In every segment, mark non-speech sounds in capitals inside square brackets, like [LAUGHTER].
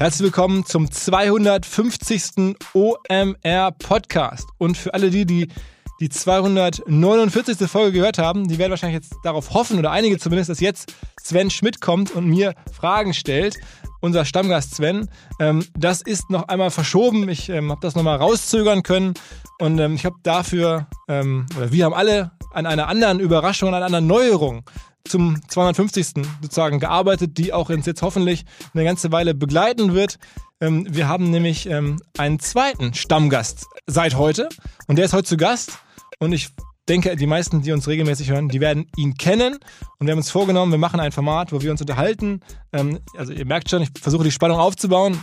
Herzlich willkommen zum 250. OMR Podcast. Und für alle die, die die 249. Folge gehört haben, die werden wahrscheinlich jetzt darauf hoffen, oder einige zumindest, dass jetzt Sven Schmidt kommt und mir Fragen stellt. Unser Stammgast Sven. Ähm, das ist noch einmal verschoben. Ich ähm, habe das nochmal rauszögern können. Und ähm, ich habe dafür, oder wir haben alle an einer anderen Überraschung, an einer anderen Neuerung zum 250. sozusagen gearbeitet, die auch uns jetzt hoffentlich eine ganze Weile begleiten wird. Ähm, wir haben nämlich ähm, einen zweiten Stammgast seit heute und der ist heute zu Gast und ich denke, die meisten, die uns regelmäßig hören, die werden ihn kennen. Und wir haben uns vorgenommen, wir machen ein Format, wo wir uns unterhalten. Ähm, also ihr merkt schon, ich versuche die Spannung aufzubauen.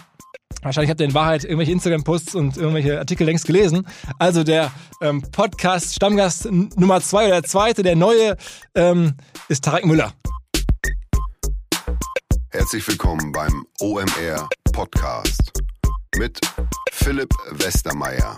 Wahrscheinlich habt ihr in Wahrheit irgendwelche Instagram-Posts und irgendwelche Artikel längst gelesen. Also der ähm, Podcast Stammgast Nummer zwei oder der zweite, der neue, ähm, ist Tarek Müller. Herzlich willkommen beim OMR Podcast mit Philipp Westermeier.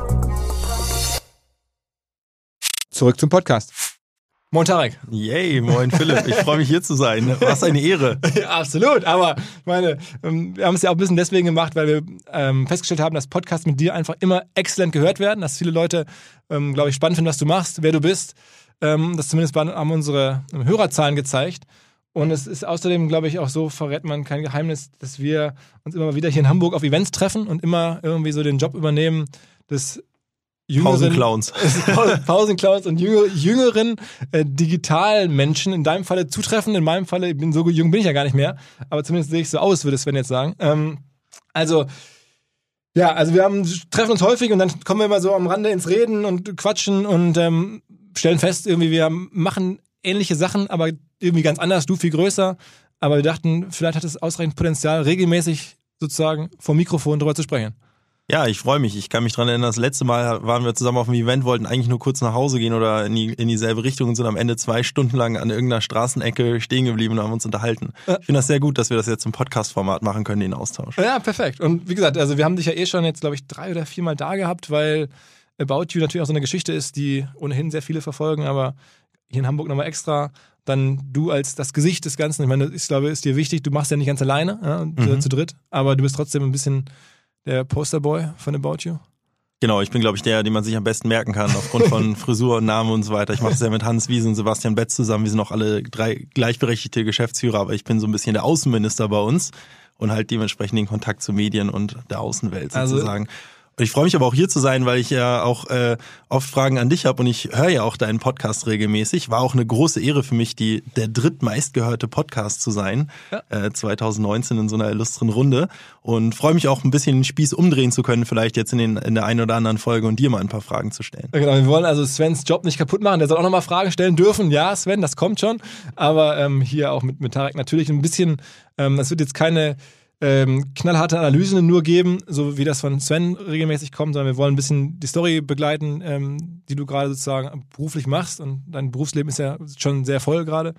Zurück zum Podcast. Moin Tarek. Yay, moin Philipp. Ich freue mich hier zu sein. Was eine Ehre. [LAUGHS] Ja, absolut. Aber ich meine, ähm, wir haben es ja auch ein bisschen deswegen gemacht, weil wir ähm, festgestellt haben, dass Podcasts mit dir einfach immer exzellent gehört werden, dass viele Leute, ähm, glaube ich, spannend finden, was du machst, wer du bist. Ähm, das zumindest haben unsere Hörerzahlen gezeigt. Und es ist außerdem, glaube ich, auch so, verrät man kein Geheimnis, dass wir uns immer wieder hier in Hamburg auf Events treffen und immer irgendwie so den Job übernehmen des jüngeren Pausenclowns. [LAUGHS] Pausenclowns und jüngere, jüngeren äh, digitalen Menschen in deinem Falle zutreffen. In meinem Falle, ich bin so jung bin ich ja gar nicht mehr, aber zumindest sehe ich so aus, würde Sven jetzt sagen. Ähm, also ja, also wir haben, treffen uns häufig und dann kommen wir immer so am Rande ins Reden und quatschen und ähm, stellen fest, irgendwie wir machen ähnliche Sachen, aber irgendwie ganz anders, du viel größer. Aber wir dachten, vielleicht hat es ausreichend Potenzial, regelmäßig sozusagen vom Mikrofon drüber zu sprechen. Ja, ich freue mich. Ich kann mich dran erinnern, das letzte Mal waren wir zusammen auf dem Event, wollten eigentlich nur kurz nach Hause gehen oder in, die, in dieselbe Richtung und sind am Ende zwei Stunden lang an irgendeiner Straßenecke stehen geblieben und haben uns unterhalten. Ich finde das sehr gut, dass wir das jetzt im Podcast-Format machen können, den Austausch. Ja, perfekt. Und wie gesagt, also wir haben dich ja eh schon jetzt, glaube ich, drei oder viermal da gehabt, weil About You natürlich auch so eine Geschichte ist, die ohnehin sehr viele verfolgen, aber hier in Hamburg nochmal extra. Dann du als das Gesicht des Ganzen. Ich meine, ich glaube, ist dir wichtig, du machst ja nicht ganz alleine, ja, mhm. zu dritt, aber du bist trotzdem ein bisschen der Posterboy von About You? Genau, ich bin, glaube ich, der, den man sich am besten merken kann, aufgrund von [LAUGHS] Frisur und Namen und so weiter. Ich mache das ja mit Hans Wiese und Sebastian Betz zusammen. Wir sind auch alle drei gleichberechtigte Geschäftsführer, aber ich bin so ein bisschen der Außenminister bei uns und halt dementsprechend den Kontakt zu Medien und der Außenwelt also sozusagen. Also ich freue mich aber auch hier zu sein, weil ich ja auch äh, oft Fragen an dich habe und ich höre ja auch deinen Podcast regelmäßig. War auch eine große Ehre für mich, die der drittmeistgehörte Podcast zu sein, ja. äh, 2019 in so einer illustren Runde. Und freue mich auch ein bisschen den Spieß umdrehen zu können, vielleicht jetzt in, den, in der einen oder anderen Folge und dir mal ein paar Fragen zu stellen. Ja, genau, wir wollen also Svens Job nicht kaputt machen. Der soll auch nochmal Fragen stellen dürfen. Ja, Sven, das kommt schon. Aber ähm, hier auch mit, mit Tarek natürlich ein bisschen, ähm, das wird jetzt keine ähm, knallharte Analysen nur geben, so wie das von Sven regelmäßig kommt, sondern wir wollen ein bisschen die Story begleiten, ähm, die du gerade sozusagen beruflich machst. Und dein Berufsleben ist ja schon sehr voll gerade.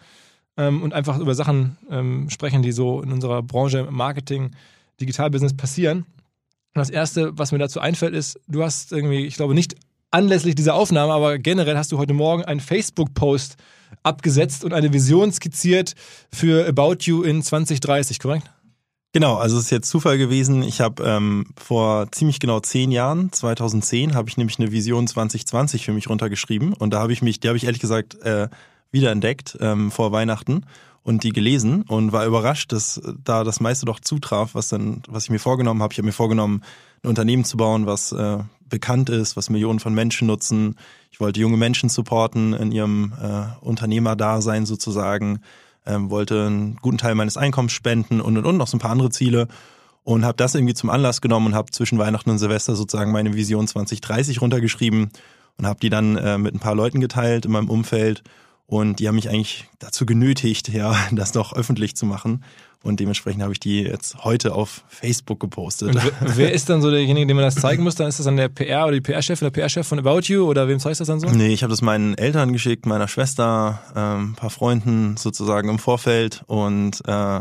ähm, und einfach über Sachen ähm, sprechen, die so in unserer Branche Marketing, Digitalbusiness passieren. Und das Erste, was mir dazu einfällt, ist, du hast irgendwie, ich glaube nicht anlässlich dieser Aufnahme, aber generell hast du heute Morgen einen Facebook-Post abgesetzt und eine Vision skizziert für About You in 2030, korrekt? Genau, also es ist jetzt Zufall gewesen. Ich habe ähm, vor ziemlich genau zehn Jahren, 2010, habe ich nämlich eine Vision 2020 für mich runtergeschrieben und da habe ich mich, die habe ich ehrlich gesagt äh, wiederentdeckt ähm, vor Weihnachten und die gelesen und war überrascht, dass da das meiste doch zutraf, was dann, was ich mir vorgenommen habe. Ich habe mir vorgenommen, ein Unternehmen zu bauen, was äh, bekannt ist, was Millionen von Menschen nutzen. Ich wollte junge Menschen supporten in ihrem äh, Unternehmerdasein sozusagen ähm, wollte einen guten Teil meines Einkommens spenden und und und noch so ein paar andere Ziele und habe das irgendwie zum Anlass genommen und habe zwischen Weihnachten und Silvester sozusagen meine Vision 2030 runtergeschrieben und habe die dann äh, mit ein paar Leuten geteilt in meinem Umfeld und die haben mich eigentlich dazu genötigt, ja, [LAUGHS] das doch öffentlich zu machen. Und dementsprechend habe ich die jetzt heute auf Facebook gepostet. Und wer ist dann so derjenige, dem man das zeigen muss? Dann ist das dann der PR oder die PR-Chef oder der PR-Chef von About You oder wem zeigst du das dann so? Nee, ich habe das meinen Eltern geschickt, meiner Schwester, ähm, ein paar Freunden sozusagen im Vorfeld und äh,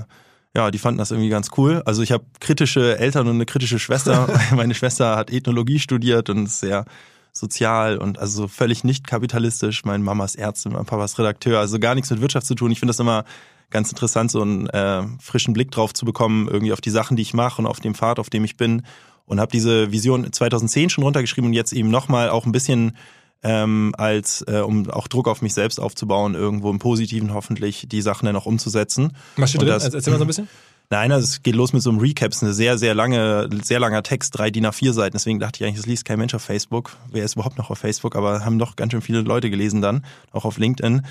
ja, die fanden das irgendwie ganz cool. Also ich habe kritische Eltern und eine kritische Schwester. [LAUGHS] Meine Schwester hat Ethnologie studiert und ist sehr sozial und also völlig nicht kapitalistisch. Meine Mama ist Ärztin, mein Papa ist Redakteur, also gar nichts mit Wirtschaft zu tun. Ich finde das immer ganz interessant, so einen äh, frischen Blick drauf zu bekommen, irgendwie auf die Sachen, die ich mache und auf dem Pfad, auf dem ich bin. Und habe diese Vision 2010 schon runtergeschrieben und jetzt eben nochmal auch ein bisschen ähm, als äh, um auch Druck auf mich selbst aufzubauen, irgendwo im Positiven hoffentlich die Sachen dann auch umzusetzen. Was steht drin? Das, Erzähl mal so ein bisschen. Nein, also es geht los mit so einem Recap, es ist eine sehr, sehr lange, sehr langer Text, drei DIN A4 Seiten. Deswegen dachte ich eigentlich, das liest kein Mensch auf Facebook. Wer ist überhaupt noch auf Facebook? Aber haben doch ganz schön viele Leute gelesen dann, auch auf LinkedIn.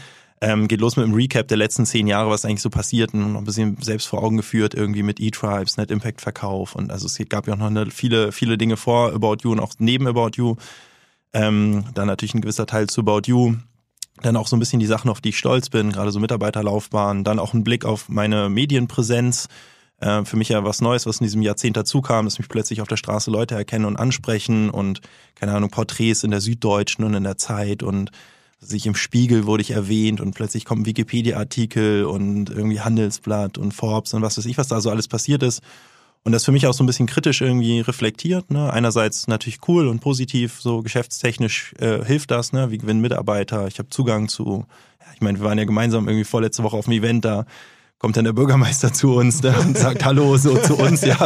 Ähm, geht los mit einem Recap der letzten zehn Jahre, was eigentlich so passiert und noch ein bisschen selbst vor Augen geführt, irgendwie mit E-Tribes, Net Impact Verkauf und also es gab ja auch noch eine, viele, viele Dinge vor About You und auch neben About You. Ähm, dann natürlich ein gewisser Teil zu About You. Dann auch so ein bisschen die Sachen, auf die ich stolz bin, gerade so Mitarbeiterlaufbahn. Dann auch ein Blick auf meine Medienpräsenz. Äh, für mich ja was Neues, was in diesem Jahrzehnt dazu kam, dass mich plötzlich auf der Straße Leute erkennen und ansprechen und, keine Ahnung, Porträts in der Süddeutschen und in der Zeit und sich im Spiegel wurde ich erwähnt und plötzlich kommt ein Wikipedia-Artikel und irgendwie Handelsblatt und Forbes und was weiß ich, was da so alles passiert ist. Und das für mich auch so ein bisschen kritisch irgendwie reflektiert. Ne? Einerseits natürlich cool und positiv, so geschäftstechnisch äh, hilft das, ne? Wir gewinnen Mitarbeiter, ich habe Zugang zu, ja, ich meine, wir waren ja gemeinsam irgendwie vorletzte Woche auf einem Event da kommt dann der Bürgermeister zu uns ne, und sagt Hallo so zu uns. Ja,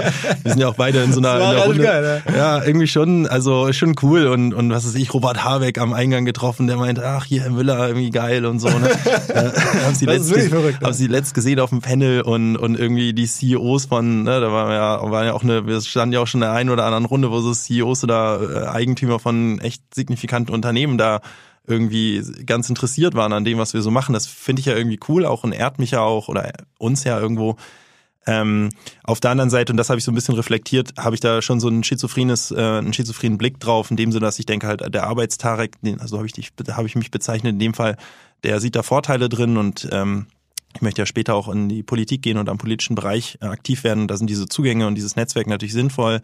wir sind ja auch beide in so einer, in einer Runde. Geil, ne? Ja, irgendwie schon, also schon cool und und was ist ich, Robert Habeck am Eingang getroffen, der meint, ach hier Herr Müller irgendwie geil und so. Ne? [LAUGHS] äh, haben sie letzt, verrückt, haben sie letzt gesehen auf dem Panel und und irgendwie die CEOs von, ne, da waren wir ja, waren ja auch eine, wir standen ja auch schon in der einen oder anderen Runde, wo so CEOs oder äh, Eigentümer von echt signifikanten Unternehmen da irgendwie ganz interessiert waren an dem, was wir so machen. Das finde ich ja irgendwie cool auch und ehrt mich ja auch oder uns ja irgendwo. Ähm, auf der anderen Seite, und das habe ich so ein bisschen reflektiert, habe ich da schon so ein schizophrenes, äh, einen schizophrenen Blick drauf, in dem Sinne, dass ich denke halt, der Arbeitstarek, also habe ich, habe ich mich bezeichnet, in dem Fall, der sieht da Vorteile drin und ähm, ich möchte ja später auch in die Politik gehen und am politischen Bereich äh, aktiv werden. Da sind diese Zugänge und dieses Netzwerk natürlich sinnvoll.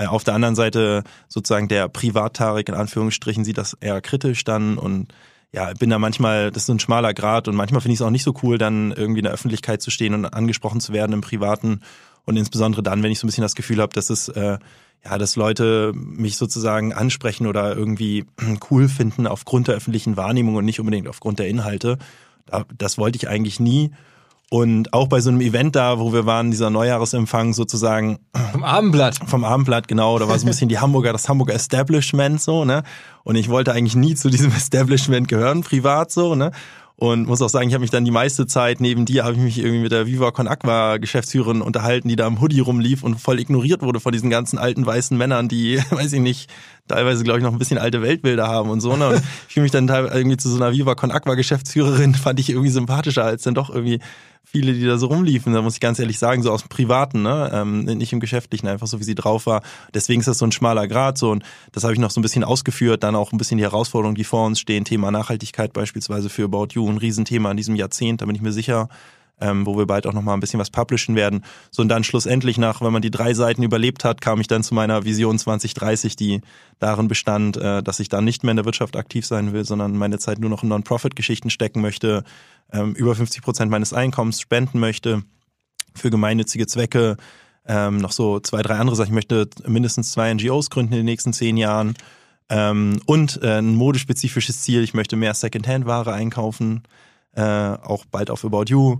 Äh, auf der anderen Seite sozusagen der Privat-Tarek in Anführungsstrichen sieht das eher kritisch dann und ja, bin da manchmal, das ist ein schmaler Grad und manchmal finde ich es auch nicht so cool, dann irgendwie in der Öffentlichkeit zu stehen und angesprochen zu werden im Privaten und insbesondere dann, wenn ich so ein bisschen das Gefühl habe, dass es äh, ja, dass Leute mich sozusagen ansprechen oder irgendwie [CLEARS THROAT] cool finden aufgrund der öffentlichen Wahrnehmung und nicht unbedingt aufgrund der Inhalte. Das wollte ich eigentlich nie und auch bei so einem Event da, wo wir waren, dieser Neujahresempfang sozusagen. Vom Abendblatt. Vom Abendblatt, genau. Da war so ein bisschen die Hamburger, das Hamburger Establishment so, ne? Und ich wollte eigentlich nie zu diesem [LAUGHS] Establishment gehören, privat so, ne? Und muss auch sagen, ich habe mich dann die meiste Zeit neben dir, habe ich mich irgendwie mit der Viva Con Aqua Geschäftsführerin unterhalten, die da im Hoodie rumlief und voll ignoriert wurde von diesen ganzen alten weißen Männern, die, [LAUGHS] weiß ich nicht, teilweise glaube ich noch ein bisschen alte Weltbilder haben und so. Ne? Und [LAUGHS] ich fühle mich dann teilweise irgendwie zu so einer Viva Con Aqua Geschäftsführerin, fand ich irgendwie sympathischer als dann doch irgendwie viele, die da so rumliefen, da muss ich ganz ehrlich sagen, so aus dem Privaten, ne? ähm, nicht im Geschäftlichen, einfach so wie sie drauf war. Deswegen ist das so ein schmaler Grad so und das habe ich noch so ein bisschen ausgeführt, dann auch ein bisschen die Herausforderungen, die vor uns stehen, Thema Nachhaltigkeit beispielsweise für About You, ein Riesenthema in diesem Jahrzehnt, da bin ich mir sicher, ähm, wo wir bald auch nochmal ein bisschen was publishen werden. So und dann schlussendlich nach, wenn man die drei Seiten überlebt hat, kam ich dann zu meiner Vision 2030, die darin bestand, äh, dass ich da nicht mehr in der Wirtschaft aktiv sein will, sondern meine Zeit nur noch in Non-Profit-Geschichten stecken möchte, ähm, über 50 Prozent meines Einkommens spenden möchte für gemeinnützige Zwecke. Ähm, noch so zwei, drei andere Sachen. Ich möchte mindestens zwei NGOs gründen in den nächsten zehn Jahren. Ähm, und äh, ein modespezifisches Ziel, ich möchte mehr Secondhand-Ware einkaufen, äh, auch bald auf About You.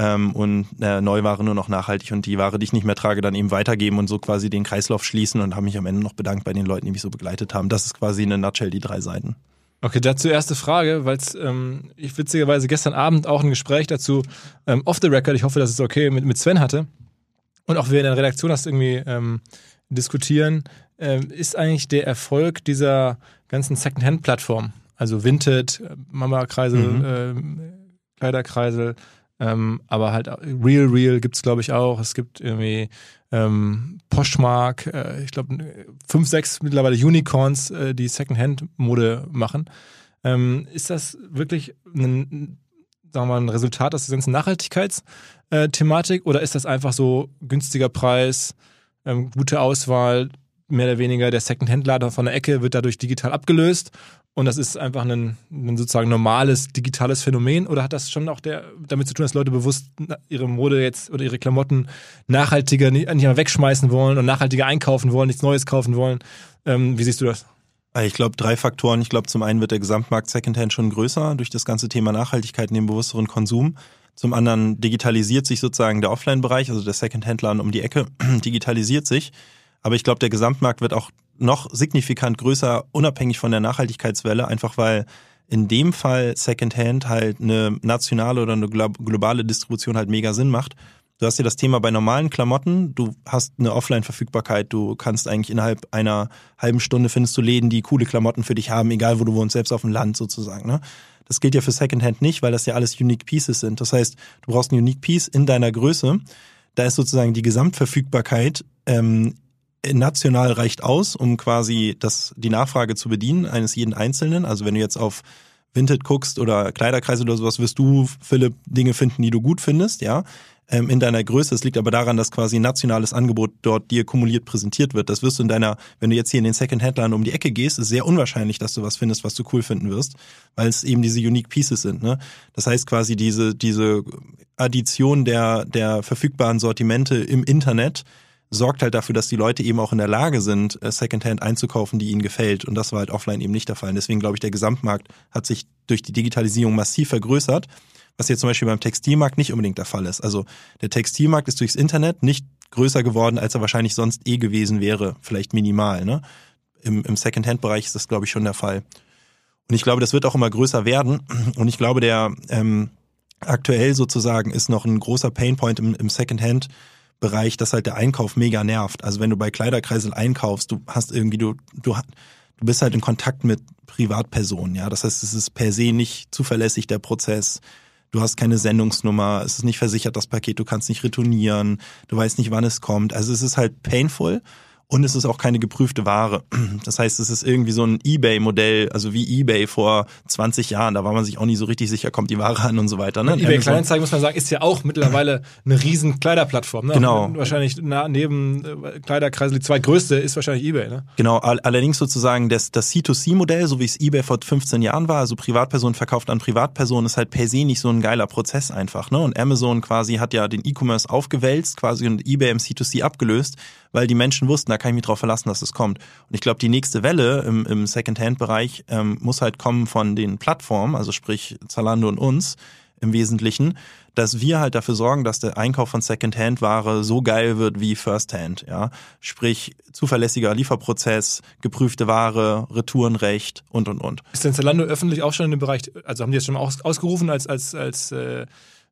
Ähm, und äh, Neuware nur noch nachhaltig und die Ware, die ich nicht mehr trage, dann eben weitergeben und so quasi den Kreislauf schließen und habe mich am Ende noch bedankt bei den Leuten, die mich so begleitet haben. Das ist quasi in a nutshell die drei Seiten. Okay, dazu erste Frage, weil ähm, ich witzigerweise gestern Abend auch ein Gespräch dazu ähm, off the record, ich hoffe, das ist okay, mit, mit Sven hatte und auch wir in der Redaktion das irgendwie ähm, diskutieren, ähm, ist eigentlich der Erfolg dieser ganzen Secondhand-Plattform, also Vinted, Mama-Kreisel, mhm. ähm, Kleiderkreisel, ähm, aber halt Real Real gibt's glaube ich auch. Es gibt irgendwie ähm, Poshmark, äh, ich glaube fünf, sechs mittlerweile Unicorns, äh, die Secondhand-Mode machen. Ähm, ist das wirklich ein, sagen wir mal, ein Resultat aus der ganzen Nachhaltigkeitsthematik oder ist das einfach so günstiger Preis, ähm, gute Auswahl, mehr oder weniger der Secondhand-Lader von der Ecke wird dadurch digital abgelöst und das ist einfach ein, ein, sozusagen normales digitales Phänomen oder hat das schon auch der, damit zu tun, dass Leute bewusst ihre Mode jetzt oder ihre Klamotten nachhaltiger nicht, nicht mehr wegschmeißen wollen und nachhaltiger einkaufen wollen, nichts Neues kaufen wollen? Ähm, wie siehst du das? Äh, ich glaube, drei Faktoren. Ich glaube, zum einen wird der Gesamtmarkt Secondhand schon größer durch das ganze Thema Nachhaltigkeit und den bewussteren Konsum. Zum anderen digitalisiert sich sozusagen der Offline-Bereich, also der Secondhand-Laden um die Ecke [CLEARS THROAT] digitalisiert sich. Aber ich glaube, der Gesamtmarkt wird auch noch signifikant größer, unabhängig von der Nachhaltigkeitswelle, einfach weil in dem Fall Secondhand halt eine nationale oder eine globale Distribution halt mega Sinn macht. Du hast ja das Thema bei normalen Klamotten, du hast eine Offline-Verfügbarkeit, du kannst eigentlich innerhalb einer halben Stunde findest du Läden, die coole Klamotten für dich haben, egal wo du wohnst, selbst auf dem Land sozusagen. Ne? Das gilt ja für Secondhand nicht, weil das ja alles Unique Pieces sind. Das heißt, du brauchst ein Unique Piece in deiner Größe. Da ist sozusagen die Gesamtverfügbarkeit ähm, national reicht aus, um quasi das, die Nachfrage zu bedienen eines jeden Einzelnen. Also wenn du jetzt auf Vinted guckst oder Kleiderkreise oder sowas, wirst du, Philipp, Dinge finden, die du gut findest, ja, ähm, in deiner Größe. Es liegt aber daran, dass quasi ein nationales Angebot dort dir kumuliert präsentiert wird. Das wirst du in deiner, wenn du jetzt hier in den Second-Hand-Laden um die Ecke gehst, ist sehr unwahrscheinlich, dass du was findest, was du cool finden wirst, weil es eben diese Unique Pieces sind. Ne? Das heißt quasi diese, diese Addition der, der verfügbaren Sortimente im Internet, sorgt halt dafür, dass die Leute eben auch in der Lage sind, äh, Secondhand einzukaufen, die ihnen gefällt. Und das war halt offline eben nicht der Fall. Und deswegen glaube ich, der Gesamtmarkt hat sich durch die Digitalisierung massiv vergrößert, was jetzt zum Beispiel beim Textilmarkt nicht unbedingt der Fall ist. Also der Textilmarkt ist durchs Internet nicht größer geworden, als er wahrscheinlich sonst eh gewesen wäre, vielleicht minimal. Ne? Im, im Secondhand-Bereich ist das, glaube ich, schon der Fall. Und ich glaube, das wird auch immer größer werden. Und ich glaube, der ähm, aktuell sozusagen ist noch ein großer Painpoint im, im Secondhand Bereich, dass halt der Einkauf mega nervt. Also wenn du bei Kleiderkreisel einkaufst, du hast irgendwie, du, du, du bist halt in Kontakt mit Privatpersonen, ja. Das heißt, es ist per se nicht zuverlässig, der Prozess. Du hast keine Sendungsnummer, es ist nicht versichert, das Paket, du kannst nicht retournieren, du weißt nicht, wann es kommt. Also es ist halt painful und es ist auch keine geprüfte Ware. Das heißt, es ist irgendwie so ein Ebay-Modell, also wie Ebay vor 20 Jahren. Da war man sich auch nie so richtig sicher, kommt die Ware an und so weiter. Ne? Ebay Kleinanzeigen, muss man sagen, ist ja auch mittlerweile eine riesen Kleiderplattform. Ne? Genau. Wahrscheinlich neben äh, Kleiderkreisel die zweitgrößte ist wahrscheinlich Ebay. Ne? Genau, allerdings sozusagen das, das C2C-Modell, so wie es Ebay vor 15 Jahren war, also Privatperson verkauft an Privatperson, ist halt per se nicht so ein geiler Prozess einfach. Ne? Und Amazon quasi hat ja den E-Commerce aufgewälzt quasi und Ebay im C2C abgelöst weil die Menschen wussten, da kann ich mich drauf verlassen, dass es kommt. Und ich glaube, die nächste Welle im, im Second-Hand-Bereich ähm, muss halt kommen von den Plattformen, also sprich Zalando und uns im Wesentlichen, dass wir halt dafür sorgen, dass der Einkauf von Second-Hand-Ware so geil wird wie First-Hand, ja. Sprich, zuverlässiger Lieferprozess, geprüfte Ware, Retourenrecht und, und, und. Ist denn Zalando öffentlich auch schon in dem Bereich, also haben die das schon aus, ausgerufen als, als, als, äh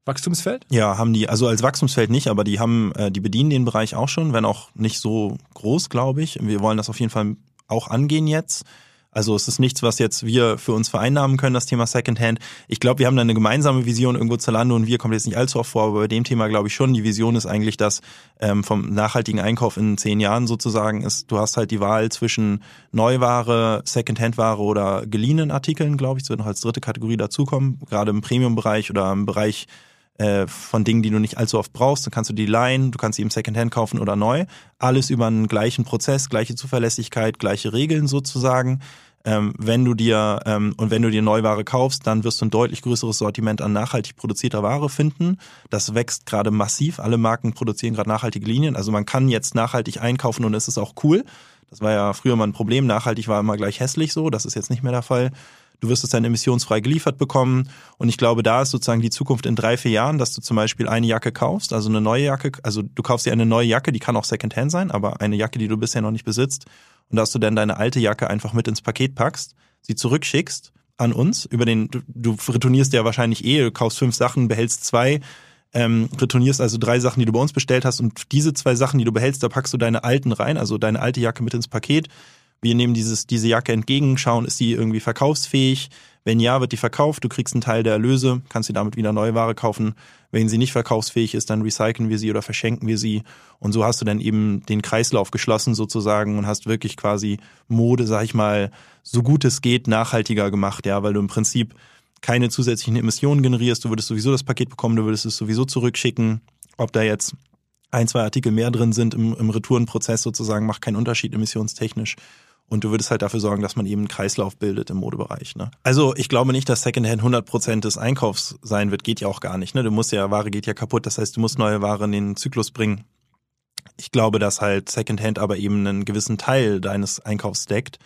Wachstumsfeld? Ja, haben die, also als Wachstumsfeld nicht, aber die haben, äh, die bedienen den Bereich auch schon, wenn auch nicht so groß, glaube ich. Wir wollen das auf jeden Fall auch angehen jetzt. Also es ist nichts, was jetzt wir für uns vereinnahmen können, das Thema Secondhand. Ich glaube, wir haben da eine gemeinsame Vision irgendwo Zalando und wir kommt jetzt nicht allzu oft vor, aber bei dem Thema glaube ich schon. Die Vision ist eigentlich, dass ähm, vom nachhaltigen Einkauf in zehn Jahren sozusagen ist, du hast halt die Wahl zwischen Neuware, Secondhand-Ware oder geliehenen Artikeln, glaube ich. Das wird noch als dritte Kategorie dazukommen, gerade im Premium-Bereich oder im Bereich äh, von Dingen, die du nicht allzu oft brauchst. Dann kannst du die leihen, du kannst sie im Secondhand kaufen oder neu. Alles über einen gleichen Prozess, gleiche Zuverlässigkeit, gleiche Regeln sozusagen. ähm, wenn du dir ähm, und wenn du dir Neuware kaufst, dann wirst du ein deutlich größeres Sortiment an nachhaltig produzierter Ware finden. Das wächst gerade massiv. Alle Marken produzieren gerade nachhaltige Linien. Also man kann jetzt nachhaltig einkaufen und es ist auch cool. Das war ja früher mal ein Problem. Nachhaltig war immer gleich hässlich so. Das ist jetzt nicht mehr der Fall. Du wirst es dann emissionsfrei geliefert bekommen. Und ich glaube, da ist sozusagen die Zukunft in drei, vier Jahren, dass du zum Beispiel eine Jacke kaufst, also eine neue Jacke, also du kaufst dir eine neue Jacke, die kann auch Secondhand sein, aber eine Jacke, die du bisher noch nicht besitzt. Und dass du dann deine alte Jacke einfach mit ins Paket packst, sie zurückschickst an uns über den, du, du retournierst ja wahrscheinlich eh, du kaufst fünf Sachen, behältst zwei, ähm, retournierst also drei Sachen, die du bei uns bestellt hast und diese zwei Sachen, die du behältst, da packst du deine alten rein, also deine alte Jacke mit ins Paket. Wir nehmen dieses, diese Jacke entgegen, schauen, ist sie irgendwie verkaufsfähig, wenn ja, wird die verkauft, du kriegst einen Teil der Erlöse, kannst dir damit wieder neue Ware kaufen. Wenn sie nicht verkaufsfähig ist, dann recyceln wir sie oder verschenken wir sie. Und so hast du dann eben den Kreislauf geschlossen sozusagen und hast wirklich quasi Mode, sag ich mal, so gut es geht, nachhaltiger gemacht, ja, weil du im Prinzip keine zusätzlichen Emissionen generierst. Du würdest sowieso das Paket bekommen, du würdest es sowieso zurückschicken. Ob da jetzt ein, zwei Artikel mehr drin sind im, im Retourenprozess sozusagen, macht keinen Unterschied emissionstechnisch. Und du würdest halt dafür sorgen, dass man eben einen Kreislauf bildet im Modebereich. Ne? Also ich glaube nicht, dass Secondhand 100% des Einkaufs sein wird. Geht ja auch gar nicht. Ne? Du musst ja, Ware geht ja kaputt. Das heißt, du musst neue Ware in den Zyklus bringen. Ich glaube, dass halt Secondhand aber eben einen gewissen Teil deines Einkaufs deckt.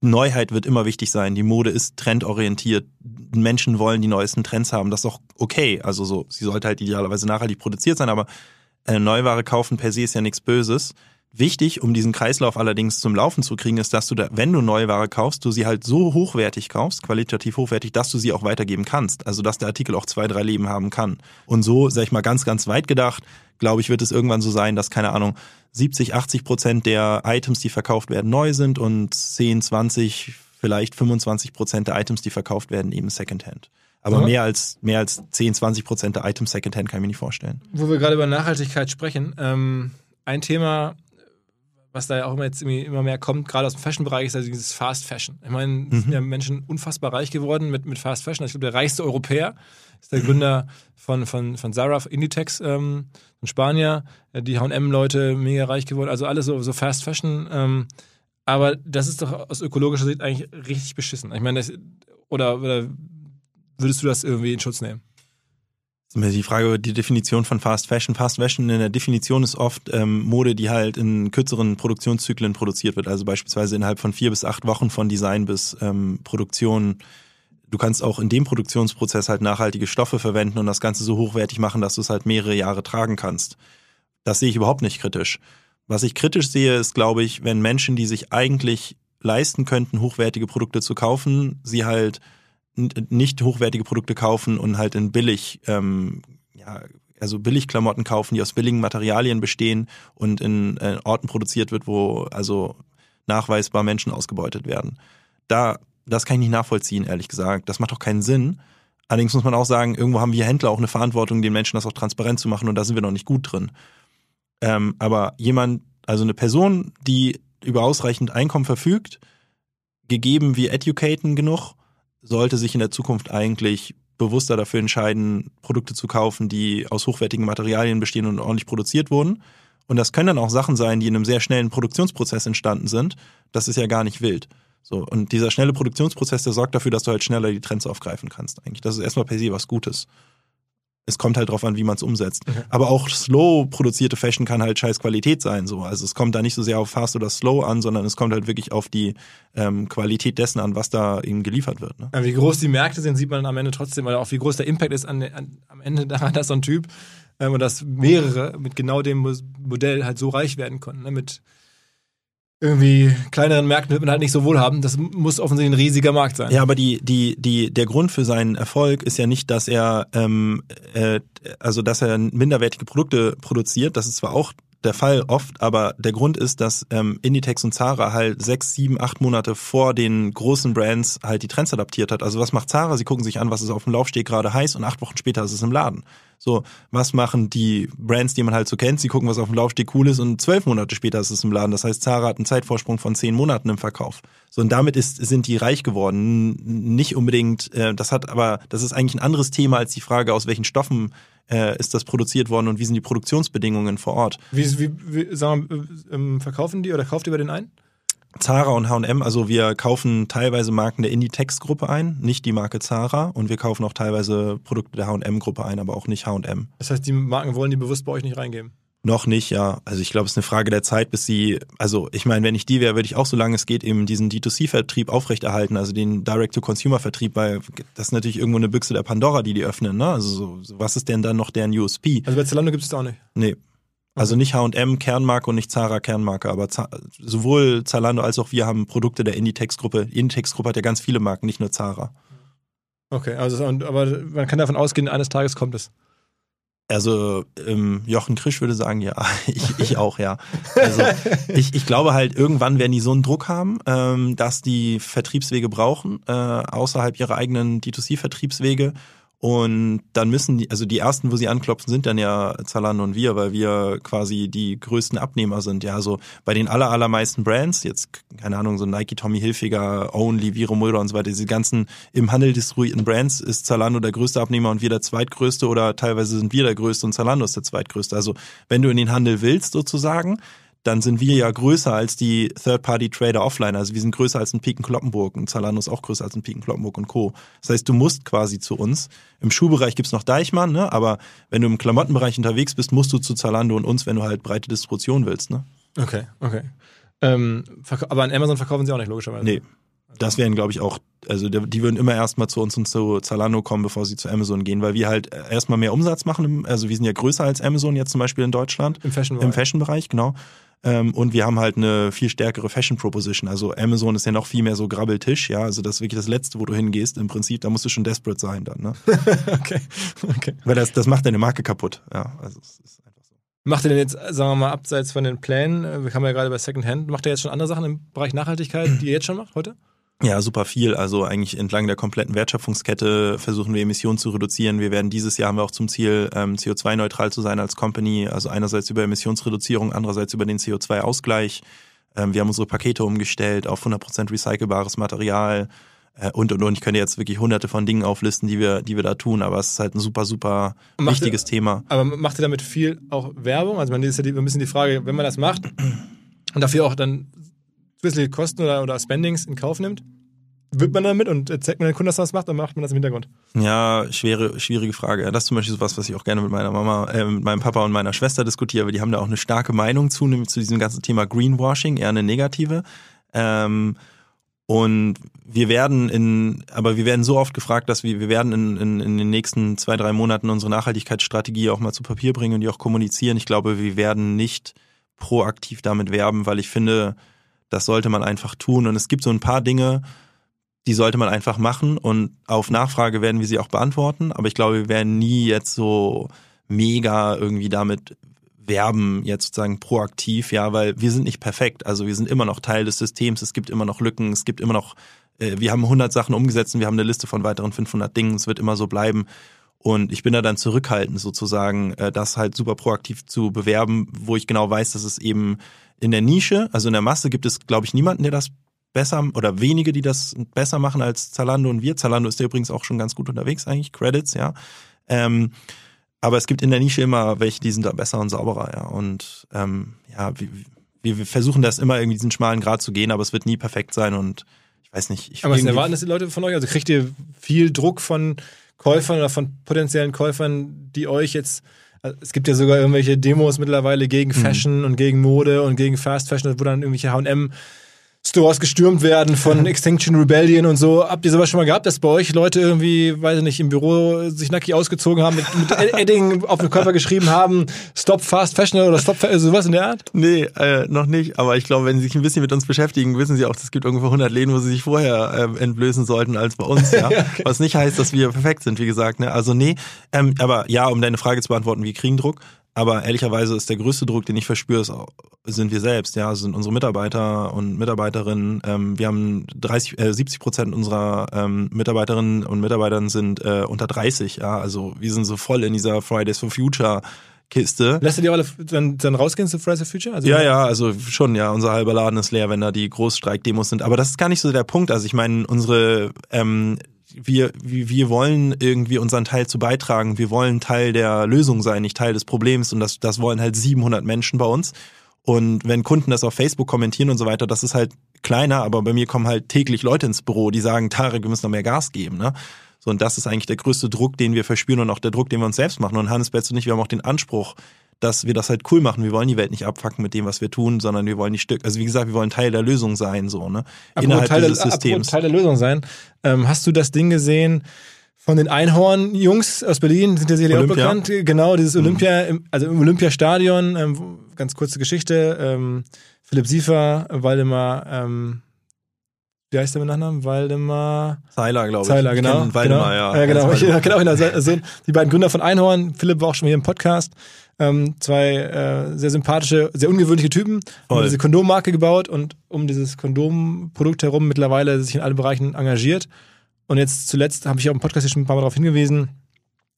Neuheit wird immer wichtig sein. Die Mode ist trendorientiert. Menschen wollen die neuesten Trends haben. Das ist auch okay. Also so, sie sollte halt idealerweise nachhaltig produziert sein, aber äh, Neuware kaufen per se ist ja nichts Böses. Wichtig, um diesen Kreislauf allerdings zum Laufen zu kriegen, ist, dass du da, wenn du neue Ware kaufst, du sie halt so hochwertig kaufst, qualitativ hochwertig, dass du sie auch weitergeben kannst. Also, dass der Artikel auch zwei, drei Leben haben kann. Und so, sag ich mal, ganz, ganz weit gedacht, glaube ich, wird es irgendwann so sein, dass, keine Ahnung, 70, 80 Prozent der Items, die verkauft werden, neu sind und 10, 20, vielleicht 25 Prozent der Items, die verkauft werden, eben Secondhand. Aber ja. mehr als mehr als 10, 20 Prozent der Items Secondhand kann ich mir nicht vorstellen. Wo wir gerade über Nachhaltigkeit sprechen, ähm, ein Thema, was da ja auch immer jetzt immer mehr kommt, gerade aus dem Fashion-Bereich, ist also dieses Fast Fashion. Ich meine, mhm. sind ja Menschen unfassbar reich geworden mit, mit Fast Fashion. Ich glaube, der reichste Europäer ist der Gründer von, von, von Zara, Inditex, ähm, ein Spanier. Die H&M-Leute mega reich geworden. Also alles so, so Fast Fashion. Ähm, aber das ist doch aus ökologischer Sicht eigentlich richtig beschissen. Ich meine, das, oder, oder würdest du das irgendwie in Schutz nehmen? Die Frage über die Definition von Fast Fashion. Fast Fashion in der Definition ist oft ähm, Mode, die halt in kürzeren Produktionszyklen produziert wird. Also beispielsweise innerhalb von vier bis acht Wochen von Design bis ähm, Produktion. Du kannst auch in dem Produktionsprozess halt nachhaltige Stoffe verwenden und das Ganze so hochwertig machen, dass du es halt mehrere Jahre tragen kannst. Das sehe ich überhaupt nicht kritisch. Was ich kritisch sehe, ist, glaube ich, wenn Menschen, die sich eigentlich leisten könnten, hochwertige Produkte zu kaufen, sie halt nicht hochwertige Produkte kaufen und halt in billig, ähm, ja, also billig Klamotten kaufen, die aus billigen Materialien bestehen und in äh, Orten produziert wird, wo also nachweisbar Menschen ausgebeutet werden. Da, das kann ich nicht nachvollziehen, ehrlich gesagt. Das macht doch keinen Sinn. Allerdings muss man auch sagen, irgendwo haben wir Händler auch eine Verantwortung, den Menschen das auch transparent zu machen und da sind wir noch nicht gut drin. Ähm, aber jemand, also eine Person, die über ausreichend Einkommen verfügt, gegeben wir educaten genug sollte sich in der Zukunft eigentlich bewusster dafür entscheiden, Produkte zu kaufen, die aus hochwertigen Materialien bestehen und ordentlich produziert wurden. Und das können dann auch Sachen sein, die in einem sehr schnellen Produktionsprozess entstanden sind. Das ist ja gar nicht wild. So, und dieser schnelle Produktionsprozess, der sorgt dafür, dass du halt schneller die Trends aufgreifen kannst. Eigentlich, das ist erstmal per se was Gutes es kommt halt drauf an, wie man es umsetzt. Mhm. Aber auch slow produzierte Fashion kann halt scheiß Qualität sein. So. Also es kommt da nicht so sehr auf fast oder slow an, sondern es kommt halt wirklich auf die ähm, Qualität dessen an, was da eben geliefert wird. Ne? Ja, wie groß die Märkte sind, sieht man am Ende trotzdem, oder auch wie groß der Impact ist an, an, am Ende [LAUGHS] daran, dass so ein Typ ähm, und dass mehrere mit genau dem Modell halt so reich werden konnten. Ne? Mit irgendwie kleineren Märkten wird man halt nicht so wohlhaben. Das muss offensichtlich ein riesiger Markt sein. Ja, aber die, die, die, der Grund für seinen Erfolg ist ja nicht, dass er, ähm, äh, also dass er minderwertige Produkte produziert. Das ist zwar auch der Fall oft, aber der Grund ist, dass ähm, Inditex und Zara halt sechs, sieben, acht Monate vor den großen Brands halt die Trends adaptiert hat. Also was macht Zara? Sie gucken sich an, was ist auf dem Laufsteg gerade heiß und acht Wochen später ist es im Laden. So, was machen die Brands, die man halt so kennt? Sie gucken, was auf dem Laufsteg cool ist und zwölf Monate später ist es im Laden. Das heißt, Zara hat einen Zeitvorsprung von zehn Monaten im Verkauf. So, und damit ist, sind die reich geworden. Nicht unbedingt, äh, das hat aber, das ist eigentlich ein anderes Thema als die Frage, aus welchen Stoffen äh, ist das produziert worden und wie sind die Produktionsbedingungen vor Ort. Wie, wie, wie sagen wir, ähm, verkaufen die oder kauft ihr bei den ein? Zara und H&M, also wir kaufen teilweise Marken der Inditex-Gruppe ein, nicht die Marke Zara und wir kaufen auch teilweise Produkte der H&M-Gruppe ein, aber auch nicht H&M. Das heißt, die Marken wollen die bewusst bei euch nicht reingeben? Noch nicht, ja. Also ich glaube, es ist eine Frage der Zeit, bis sie, also ich meine, wenn ich die wäre, würde ich auch, solange es geht, eben diesen D2C-Vertrieb aufrechterhalten, also den Direct-to-Consumer-Vertrieb, weil das ist natürlich irgendwo eine Büchse der Pandora, die die öffnen, ne? Also so, was ist denn dann noch deren USP? Also bei Zalando gibt es das auch nicht? Nee. Also nicht H&M Kernmarke und nicht Zara Kernmarke, aber Z sowohl Zalando als auch wir haben Produkte der Inditex-Gruppe. Inditex-Gruppe hat ja ganz viele Marken, nicht nur Zara. Okay, also aber man kann davon ausgehen, eines Tages kommt es. Also ähm, Jochen Krisch würde sagen, ja, [LAUGHS] ich, ich auch, ja. Also ich, ich glaube halt, irgendwann werden die so einen Druck haben, ähm, dass die Vertriebswege brauchen, äh, außerhalb ihrer eigenen D2C-Vertriebswege und dann müssen die, also die ersten, wo sie anklopfen, sind dann ja Zalando und wir, weil wir quasi die größten Abnehmer sind. Ja, also bei den aller, allermeisten Brands, jetzt, keine Ahnung, so Nike, Tommy Hilfiger, Only, Viro Mulder und so weiter, diese ganzen im Handel distribuierten Brands ist Zalando der größte Abnehmer und wir der zweitgrößte oder teilweise sind wir der größte und Zalando ist der zweitgrößte. Also wenn du in den Handel willst sozusagen, dann sind wir ja größer als die Third-Party-Trader offline. Also wir sind größer als ein Piken Kloppenburg und Zalando ist auch größer als ein Piken Kloppenburg und Co. Das heißt, du musst quasi zu uns. Im Schuhbereich gibt's noch Deichmann, ne? aber wenn du im Klamottenbereich unterwegs bist, musst du zu Zalando und uns, wenn du halt breite Distribution willst. Ne? Okay, okay. Ähm, aber an Amazon verkaufen sie auch nicht, logischerweise. Nee. Das wären, glaube ich, auch, also die würden immer erstmal zu uns und zu Zalando kommen, bevor sie zu Amazon gehen, weil wir halt erstmal mehr Umsatz machen. Also wir sind ja größer als Amazon jetzt zum Beispiel in Deutschland. Im Fashion-Bereich. Im Fashion-Bereich, genau. Ähm, und wir haben halt eine viel stärkere Fashion Proposition. Also Amazon ist ja noch viel mehr so Grabbeltisch, ja. Also das ist wirklich das Letzte, wo du hingehst. Im Prinzip, da musst du schon desperate sein dann, ne? [LAUGHS] okay. okay. Weil das, das macht deine Marke kaputt, ja. Also es ist einfach so. Macht ihr denn jetzt, sagen wir mal, abseits von den Plänen, wir haben ja gerade bei Secondhand, macht ihr jetzt schon andere Sachen im Bereich Nachhaltigkeit, die ihr jetzt schon macht heute? Ja, super viel. Also eigentlich entlang der kompletten Wertschöpfungskette versuchen wir Emissionen zu reduzieren. Wir werden dieses Jahr haben wir auch zum Ziel, ähm, CO2-neutral zu sein als Company. Also einerseits über Emissionsreduzierung, andererseits über den CO2-Ausgleich. Ähm, wir haben unsere Pakete umgestellt auf 100% recycelbares Material äh, und und und. Ich könnte jetzt wirklich hunderte von Dingen auflisten, die wir, die wir da tun, aber es ist halt ein super, super wichtiges ihr, Thema. Aber macht ihr damit viel auch Werbung? Also man ist ja die, ein bisschen die Frage, wenn man das macht [CLEARS THROAT] und dafür auch dann zusätzliche Kosten oder, oder Spendings in Kauf nimmt, wird man damit und zeigt man den Kunden, dass man das macht, dann macht man das im Hintergrund? Ja, schwere, schwierige Frage. Das ist zum Beispiel sowas, was ich auch gerne mit meiner Mama, äh, mit meinem Papa und meiner Schwester diskutiere, weil die haben da auch eine starke Meinung zu, zu diesem ganzen Thema Greenwashing, eher eine negative. Ähm, und wir werden in, aber wir werden so oft gefragt, dass wir, wir werden in, in, in den nächsten zwei, drei Monaten unsere Nachhaltigkeitsstrategie auch mal zu Papier bringen und die auch kommunizieren. Ich glaube, wir werden nicht proaktiv damit werben, weil ich finde, das sollte man einfach tun. Und es gibt so ein paar Dinge, die sollte man einfach machen und auf Nachfrage werden wir sie auch beantworten. Aber ich glaube, wir werden nie jetzt so mega irgendwie damit werben, jetzt sozusagen proaktiv, ja, weil wir sind nicht perfekt. Also wir sind immer noch Teil des Systems, es gibt immer noch Lücken, es gibt immer noch, äh, wir haben 100 Sachen umgesetzt und wir haben eine Liste von weiteren 500 Dingen, es wird immer so bleiben. Und ich bin da dann zurückhaltend sozusagen, äh, das halt super proaktiv zu bewerben, wo ich genau weiß, dass es eben in der Nische, also in der Masse gibt es, glaube ich, niemanden, der das besser oder wenige, die das besser machen als Zalando und wir. Zalando ist ja übrigens auch schon ganz gut unterwegs eigentlich, Credits, ja. Ähm, aber es gibt in der Nische immer welche, die sind da besser und sauberer, ja. Und ähm, ja, wir, wir versuchen das immer irgendwie diesen schmalen Grad zu gehen, aber es wird nie perfekt sein und ich weiß nicht. Ich aber was erwarten das die Leute von euch? Also kriegt ihr viel Druck von Käufern oder von potenziellen Käufern, die euch jetzt es gibt ja sogar irgendwelche Demos mittlerweile gegen mhm. Fashion mhm. und gegen Mode und gegen Fast Fashion, wo dann irgendwelche H&M Stores gestürmt werden von [LAUGHS] Extinction Rebellion und so. Habt ihr sowas schon mal gehabt, dass bei euch Leute irgendwie, weiß ich nicht, im Büro sich nackig ausgezogen haben, mit, mit [LAUGHS] Edding auf den Körper geschrieben haben, Stop Fast Fashion oder Stop Fashion, sowas in der Art? Nee, äh, noch nicht. Aber ich glaube, wenn sie sich ein bisschen mit uns beschäftigen, wissen sie auch, es gibt ungefähr 100 Läden, wo sie sich vorher äh, entblößen sollten als bei uns. [LAUGHS] Ja? okay. Was nicht heißt, dass wir perfekt sind, wie gesagt. Ne? Also nee, ähm, aber ja, um deine Frage zu beantworten, wir kriegen Druck. Aber ehrlicherweise ist der größte Druck, den ich verspüre, ist, sind wir selbst. Ja, sind unsere Mitarbeiter und Mitarbeiterinnen. Ähm, wir haben 30, äh, 70 Prozent unserer ähm, Mitarbeiterinnen und Mitarbeitern sind äh, unter 30. Ja, also wir sind so voll in dieser Fridays for Future Kiste. Lässt du die alle dann, dann rausgehen zu Fridays for Future? Also ja, ja, also schon, ja, unser halber Laden ist leer, wenn da die Großstreikdemos sind. Aber das ist gar nicht so der Punkt. Also ich meine, unsere ähm, wir, wir wollen irgendwie unseren Teil zu beitragen. Wir wollen Teil der Lösung sein, nicht Teil des Problems. Und das, das wollen halt 700 Menschen bei uns. Und wenn Kunden das auf Facebook kommentieren und so weiter, das ist halt kleiner, aber bei mir kommen halt täglich Leute ins Büro, die sagen, Tarek, wir müssen noch mehr Gas geben. Ne? So, und das ist eigentlich der größte Druck, den wir verspüren und auch der Druck, den wir uns selbst machen. Und Hannes Betz und ich, wir haben auch den Anspruch, dass wir das halt cool machen. Wir wollen die Welt nicht abfacken mit dem, was wir tun, sondern wir wollen die Stück, also wie gesagt, wir wollen Teil der Lösung sein, so, ne? Innerhalb Teil dieses der, Systems. Teil der Lösung sein. Ähm, hast du das Ding gesehen von den Einhorn-Jungs aus Berlin, sind ja sicherlich auch bekannt. Genau, dieses mhm. Olympia, mhm. also im Olympiastadion, ähm, ganz kurze Geschichte, ähm, Philipp Siefer, Waldemar, ähm, wie heißt der mit Nachnamen? Waldemar. Zeiler, glaube ich. Zeiler, genau. Ich Waldemar, genau. ja. Ja, genau. Ja, [LAUGHS] genau, genau. Also, die beiden Gründer von Einhorn. Philipp war auch schon mal hier im Podcast. Ähm, zwei äh, sehr sympathische, sehr ungewöhnliche Typen. Voll. Haben diese Kondommarke gebaut und um dieses Kondomprodukt herum mittlerweile sich in allen Bereichen engagiert. Und jetzt zuletzt habe ich auch im Podcast hier schon ein paar Mal darauf hingewiesen,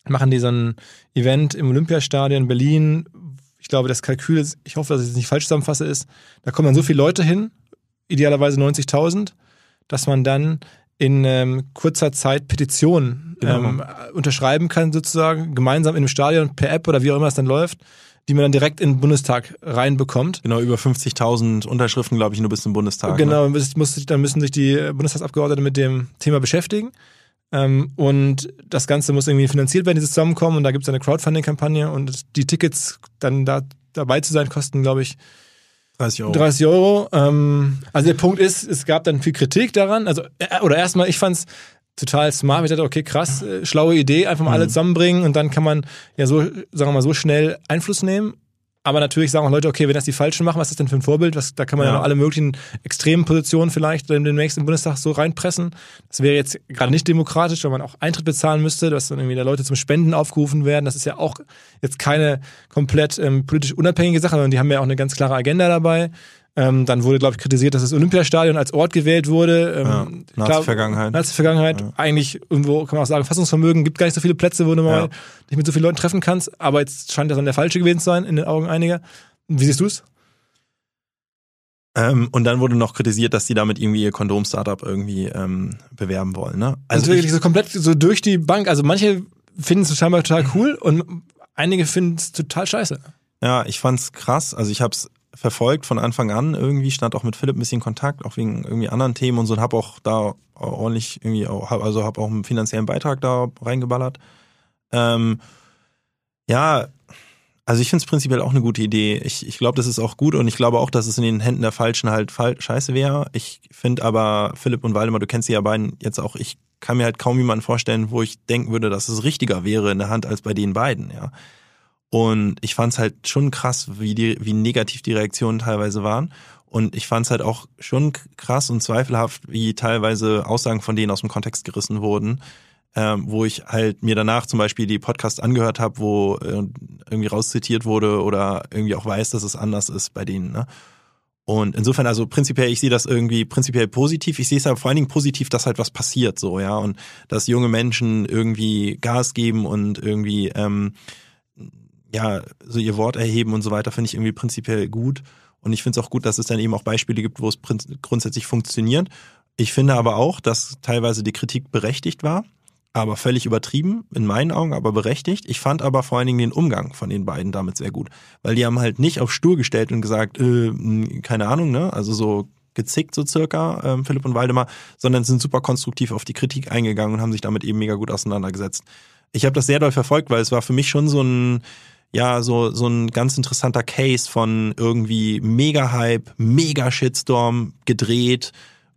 machen die so ein Event im Olympiastadion in Berlin. Ich glaube, das Kalkül ist, ich hoffe, dass ich es nicht falsch zusammenfasse, ist, da kommen dann so viele Leute hin, idealerweise 90.000 dass man dann in ähm, kurzer Zeit Petitionen genau. ähm, unterschreiben kann, sozusagen, gemeinsam in einem Stadion per App oder wie auch immer es dann läuft, die man dann direkt in den Bundestag reinbekommt. Genau, über 50.000 Unterschriften, glaube ich, nur bis zum Bundestag. Genau, ne? muss, dann müssen sich die Bundestagsabgeordneten mit dem Thema beschäftigen. Ähm, und das Ganze muss irgendwie finanziert werden, dieses Zusammenkommen. Und da gibt es eine Crowdfunding-Kampagne und die Tickets dann da dabei zu sein, kosten, glaube ich, 30 Euro. 30 Euro. Ähm, also der Punkt ist, es gab dann viel Kritik daran. Also, äh, oder erstmal, ich fand's total smart. Ich dachte, okay, krass, äh, schlaue Idee, einfach mal mhm. alle zusammenbringen und dann kann man ja so, sagen wir mal, so schnell Einfluss nehmen. Aber natürlich sagen auch Leute, okay, wenn das die Falschen machen, was ist das denn für ein Vorbild? Was, da kann man ja, ja noch alle möglichen extremen Positionen vielleicht demnächst im Bundestag so reinpressen. Das wäre jetzt gerade nicht demokratisch, weil man auch Eintritt bezahlen müsste, dass dann irgendwie da Leute zum Spenden aufgerufen werden. Das ist ja auch jetzt keine komplett ähm, politisch unabhängige Sache, sondern die haben ja auch eine ganz klare Agenda dabei. Ähm, dann wurde, glaube ich, kritisiert, dass das Olympiastadion als Ort gewählt wurde. Ähm, ja, Nazi-Vergangenheit. Nazi-Vergangenheit. Ja. Eigentlich irgendwo kann man auch sagen, Fassungsvermögen gibt gar nicht so viele Plätze, wo du mal ja. dich mit so vielen Leuten treffen kannst. Aber jetzt scheint das dann der falsche gewesen zu sein in den Augen einiger. Wie siehst du es? Ähm, und dann wurde noch kritisiert, dass die damit irgendwie ihr Kondom-Startup irgendwie ähm, bewerben wollen. Ne? Also, also wirklich so komplett so durch die Bank. Also manche finden es scheinbar total cool und einige finden es total scheiße. Ja, ich fand's krass. Also ich hab's verfolgt von Anfang an irgendwie, stand auch mit Philipp ein bisschen Kontakt, auch wegen irgendwie anderen Themen und so und habe auch da ordentlich irgendwie, auch, also habe auch einen finanziellen Beitrag da reingeballert. Ähm, ja, also ich finde es prinzipiell auch eine gute Idee. Ich, ich glaube, das ist auch gut und ich glaube auch, dass es in den Händen der Falschen halt fall, scheiße wäre. Ich finde aber, Philipp und Waldemar, du kennst sie ja beiden jetzt auch, ich kann mir halt kaum jemanden vorstellen, wo ich denken würde, dass es richtiger wäre in der Hand als bei den beiden, ja. Und ich fand es halt schon krass, wie, die, wie negativ die Reaktionen teilweise waren. Und ich fand es halt auch schon krass und zweifelhaft, wie teilweise Aussagen von denen aus dem Kontext gerissen wurden. Ähm, wo ich halt mir danach zum Beispiel die Podcast angehört habe, wo äh, irgendwie rauszitiert wurde oder irgendwie auch weiß, dass es anders ist bei denen. Ne? Und insofern, also prinzipiell, ich sehe das irgendwie prinzipiell positiv. Ich sehe es aber vor allen Dingen positiv, dass halt was passiert so, ja. Und dass junge Menschen irgendwie Gas geben und irgendwie ähm, ja, so ihr Wort erheben und so weiter, finde ich irgendwie prinzipiell gut. Und ich finde es auch gut, dass es dann eben auch Beispiele gibt, wo es grundsätzlich funktioniert. Ich finde aber auch, dass teilweise die Kritik berechtigt war, aber völlig übertrieben, in meinen Augen, aber berechtigt. Ich fand aber vor allen Dingen den Umgang von den beiden damit sehr gut. Weil die haben halt nicht auf Stur gestellt und gesagt, äh, keine Ahnung, ne? Also so gezickt so circa, ähm, Philipp und Waldemar, sondern sind super konstruktiv auf die Kritik eingegangen und haben sich damit eben mega gut auseinandergesetzt. Ich habe das sehr doll verfolgt, weil es war für mich schon so ein ja, so, so ein ganz interessanter Case von irgendwie Mega-Hype, Mega-Shitstorm gedreht.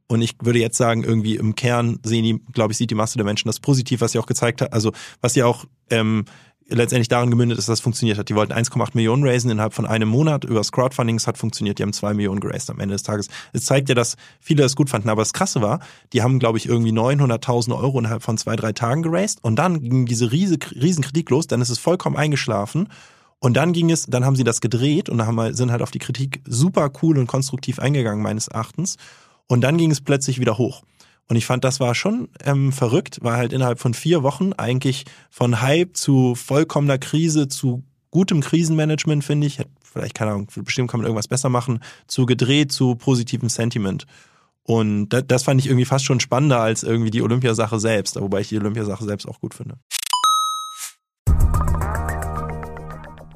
Und ich würde jetzt sagen, irgendwie im Kern sehen die, glaube ich, sieht die Masse der Menschen das positiv, was sie auch gezeigt hat. Also was sie auch ähm, letztendlich daran gemündet ist, dass es funktioniert hat. Die wollten 1,8 Millionen raisen innerhalb von einem Monat übers Crowdfunding. Es hat funktioniert. Die haben 2 Millionen geraced am Ende des Tages. Es zeigt ja, dass viele das gut fanden. Aber das Krasse war, die haben, glaube ich, irgendwie 900.000 Euro innerhalb von zwei, drei Tagen geraced. Und dann ging diese riese, riesen los. Dann ist es vollkommen eingeschlafen. Und dann ging es, dann haben sie das gedreht und haben, sind halt auf die Kritik super cool und konstruktiv eingegangen, meines Erachtens. Und dann ging es plötzlich wieder hoch. Und ich fand, das war schon ähm, verrückt, weil halt innerhalb von vier Wochen eigentlich von Hype zu vollkommener Krise zu gutem Krisenmanagement, finde ich, vielleicht, keine Ahnung, bestimmt kann man irgendwas besser machen, zu gedreht zu positivem Sentiment. Und das, das fand ich irgendwie fast schon spannender als irgendwie die Olympiasache selbst, wobei ich die Olympiasache selbst auch gut finde.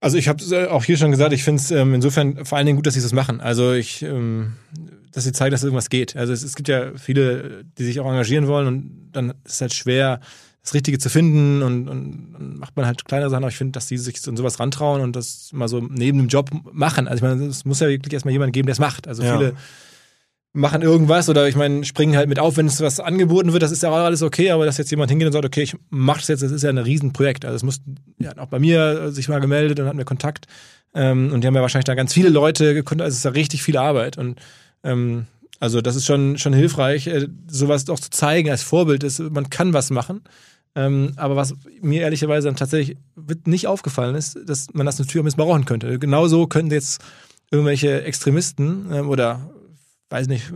Also ich habe äh, auch hier schon gesagt, ich finde es ähm, insofern vor allen Dingen gut, dass sie das machen. Also ich, ähm, dass sie zeigen, dass irgendwas geht. Also es, es, gibt ja viele, die sich auch engagieren wollen und dann ist es halt schwer, das Richtige zu finden und, und, macht man halt kleinere Sachen. Aber ich finde, dass die sich an sowas rantrauen und das mal so neben dem Job machen. Also ich meine, es muss ja wirklich erstmal jemanden geben, der es macht. Also ja. viele machen irgendwas oder ich meine, springen halt mit auf, wenn es was angeboten wird, das ist ja auch alles okay, aber dass jetzt jemand hingeht und sagt, okay, ich mach das jetzt, das ist ja ein Riesenprojekt. Also es muss ja auch bei mir sich mal gemeldet und hatten wir Kontakt. Ähm, und die haben ja wahrscheinlich da ganz viele Leute gekonnt, also es ist ja richtig viel Arbeit. Und ähm, also das ist schon, schon hilfreich, äh, sowas auch zu zeigen als Vorbild ist, man kann was machen. Ähm, aber was mir ehrlicherweise dann tatsächlich nicht aufgefallen ist, dass man das natürlich auch missbrauchen könnte. Genauso könnten jetzt irgendwelche Extremisten äh, oder weiß nicht,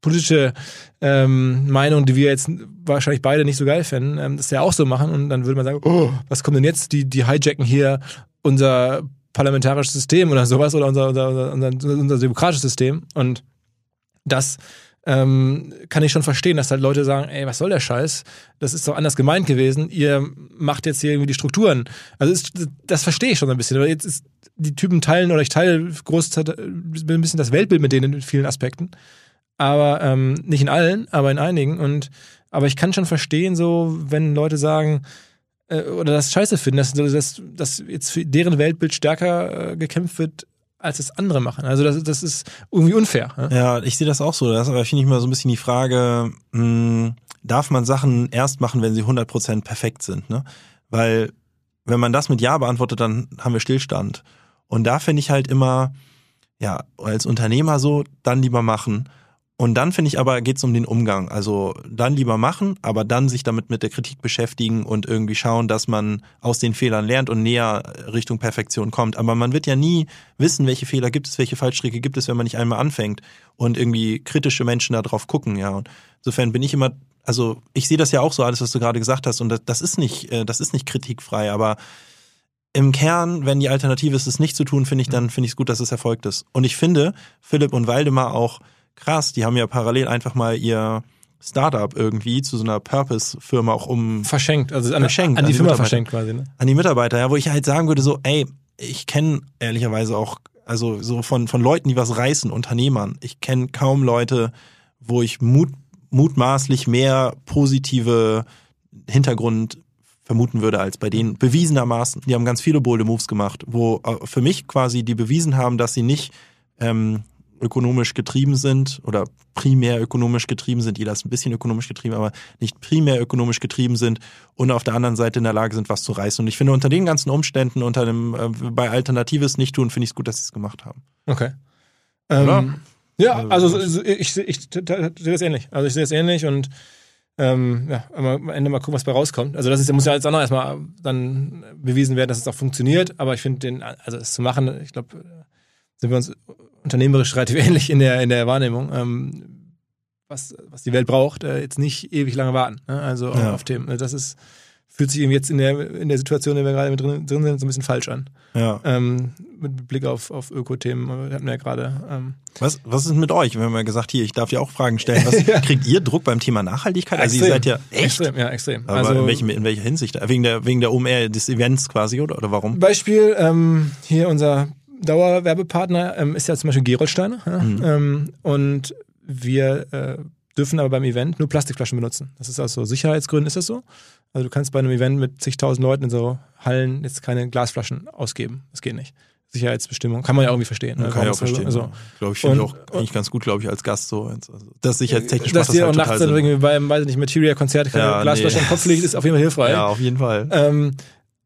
politische ähm, Meinung, die wir jetzt wahrscheinlich beide nicht so geil fänden, ähm, das ja auch so machen und dann würde man sagen, oh, was kommt denn jetzt? Die, die hijacken hier unser parlamentarisches System oder sowas oder unser, unser, unser, unser demokratisches System und das ähm, kann ich schon verstehen, dass halt Leute sagen, ey, was soll der Scheiß? Das ist doch anders gemeint gewesen. Ihr macht jetzt hier irgendwie die Strukturen. Also ist, das verstehe ich schon ein bisschen. Aber jetzt ist die Typen teilen oder ich teile groß ein bisschen das Weltbild mit denen in vielen Aspekten. Aber ähm, nicht in allen, aber in einigen. Und aber ich kann schon verstehen, so wenn Leute sagen äh, oder das Scheiße finden, dass, dass, dass jetzt für deren Weltbild stärker äh, gekämpft wird als es andere machen. Also das, das ist irgendwie unfair. Ne? Ja, ich sehe das auch so. Das aber finde ich mal so ein bisschen die Frage, mh, hm, darf man Sachen erst machen, wenn sie 100% perfekt sind? Ne? Weil wenn man das mit Ja beantwortet, dann haben wir Stillstand. Und da finde ich halt immer, ja, als Unternehmer so, dann lieber machen. Und dann finde ich aber, geht es um den Umgang. Also dann lieber machen, aber dann sich damit mit der Kritik beschäftigen und irgendwie schauen, dass man aus den Fehlern lernt und näher Richtung Perfektion kommt. Aber man wird ja nie wissen, welche Fehler gibt es, welche Fallstricke gibt es, wenn man nicht einmal anfängt und irgendwie kritische Menschen da drauf gucken. Ja, und insofern bin ich immer, also ich sehe das ja auch so, alles, was du gerade gesagt hast, und das, das ist nicht, äh, das ist nicht kritikfrei, aber im Kern, wenn die Alternative ist, es nicht zu tun, finde ich, dann finde ich es gut, dass es erfolgt ist. Und ich finde, Philipp und Waldemar auch krass, die haben ja parallel einfach mal ihr Startup irgendwie zu so einer Purpose-Firma auch um verschenkt, also an, verschenkt, an, an die, die Firma verschenkt quasi, ne? An die Mitarbeiter, ja, wo ich halt sagen würde so, ey, ich kenne ehrlicherweise auch, also so von von Leuten, die was reißen, Unternehmern. Ich kenne kaum Leute, wo ich mut, mutmaßlich mehr positive Hintergrund vermuten würde als bei denen bewiesenermaßen. Die haben ganz viele bolde Moves gemacht, wo äh, für mich quasi die bewiesen haben, dass sie nicht ähm, ökonomisch getrieben sind oder primär ökonomisch getrieben sind, jeder ist ein bisschen ökonomisch getrieben, aber nicht primär ökonomisch getrieben sind und auf der anderen Seite in der Lage sind, was zu reißen. Und ich finde, unter den ganzen Umständen, unter dem, äh, bei Alternatives nicht tun, finde ich es gut, dass sie es gemacht haben. Okay. Ähm, ja, also, also ich, ich, ich sehe das ähnlich. Also ich sehe es ähnlich und ähm, ja, am Ende mal gucken, was bei rauskommt. Also das ist, muss ja als anderes erstmal dann bewiesen werden, dass es auch funktioniert. Aber ich finde den, also es zu machen, ich glaube, sind wir uns unternehmerisch relativ [LAUGHS] ähnlich in der in der Wahrnehmung. Ähm, was, was die Welt braucht, äh, jetzt nicht ewig lange warten. Ne? Also ja. auf Themen. Das ist fühlt sich eben jetzt in der, in der Situation, in der wir gerade drin, drin sind, so ein bisschen falsch an. Ja. Ähm, mit Blick auf, auf Öko-Themen hatten wir ja gerade. Ähm. Was, was ist mit euch? Wir haben ja gesagt, hier, ich darf dir auch Fragen stellen. Was. [LAUGHS] Kriegt ihr Druck beim Thema Nachhaltigkeit? Also extrem. ihr seid ja echt? Extrem, ja, extrem. Aber also, in, welchem, in welcher Hinsicht? Wegen der, wegen der OMR des Events quasi, oder, oder warum? Beispiel, ähm, hier unser Dauerwerbepartner ähm, ist ja zum Beispiel Gerolsteiner. Ja? Mhm. Ähm, und wir äh, dürfen aber beim Event nur Plastikflaschen benutzen. Das ist aus so Sicherheitsgründen ist das so. Also du kannst bei einem Event mit zigtausend Leuten in so Hallen jetzt keine Glasflaschen ausgeben. Das geht nicht. Sicherheitsbestimmung. Kann man ja irgendwie verstehen. Ne? Kann ich auch verstehen. Also, ja. Glaube ich, finde ich auch eigentlich ganz gut, glaube ich, als Gast so. Also, das sicherheitstechnisch Dass dir halt auch nachts dann irgendwie beim, weiß ich nicht, Material-Konzert keine ja, Glasflasche nee. im Kopf liegt, ist auf jeden Fall [LAUGHS] hilfreich. Ja, auf jeden Fall. Ähm,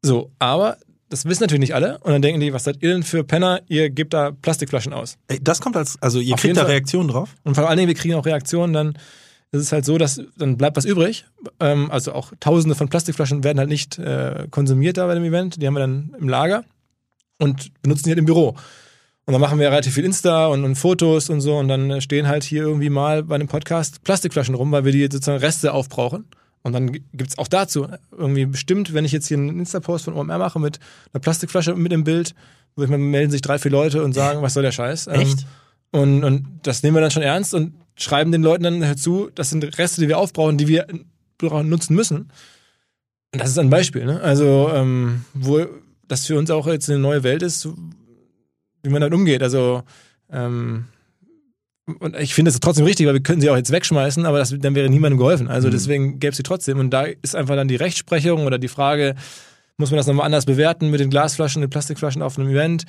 so, aber das wissen natürlich nicht alle. Und dann denken die, was seid ihr denn für Penner? Ihr gebt da Plastikflaschen aus. Ey, das kommt als, also ihr auf kriegt da Reaktionen drauf? Und vor allen Dingen, wir kriegen auch Reaktionen dann, ist es halt so, dass dann bleibt was übrig. Ähm, also auch tausende von Plastikflaschen werden halt nicht äh, konsumiert da bei dem Event. Die haben wir dann im Lager und benutzen die halt im Büro. Und dann machen wir relativ viel Insta und, und, Fotos und so und dann stehen halt hier irgendwie mal bei einem Podcast Plastikflaschen rum, weil wir die sozusagen Reste aufbrauchen. Und dann gibt es auch dazu irgendwie bestimmt, wenn ich jetzt hier einen Insta-Post von OMR mache mit einer Plastikflasche mit dem Bild, wo ich mal melden sich drei, vier Leute und sagen, was soll der Scheiß? Ähm, Echt? Ähm, und, und das nehmen wir dann schon ernst und schreiben den Leuten dann dazu, das sind Reste, die wir aufbrauchen, die wir nutzen müssen. Und das ist ein Beispiel, ne? Also, ähm, wo das für uns auch jetzt eine neue Welt ist, wie man damit umgeht. Also, ähm, und ich finde es trotzdem richtig, weil wir können sie auch jetzt wegschmeißen, aber das, dann wäre niemandem geholfen. Also mhm. deswegen gäbe es sie trotzdem. Und da ist einfach dann die Rechtsprechung oder die Frage, muss man das nochmal anders bewerten mit den Glasflaschen, den Plastikflaschen auf einem Event?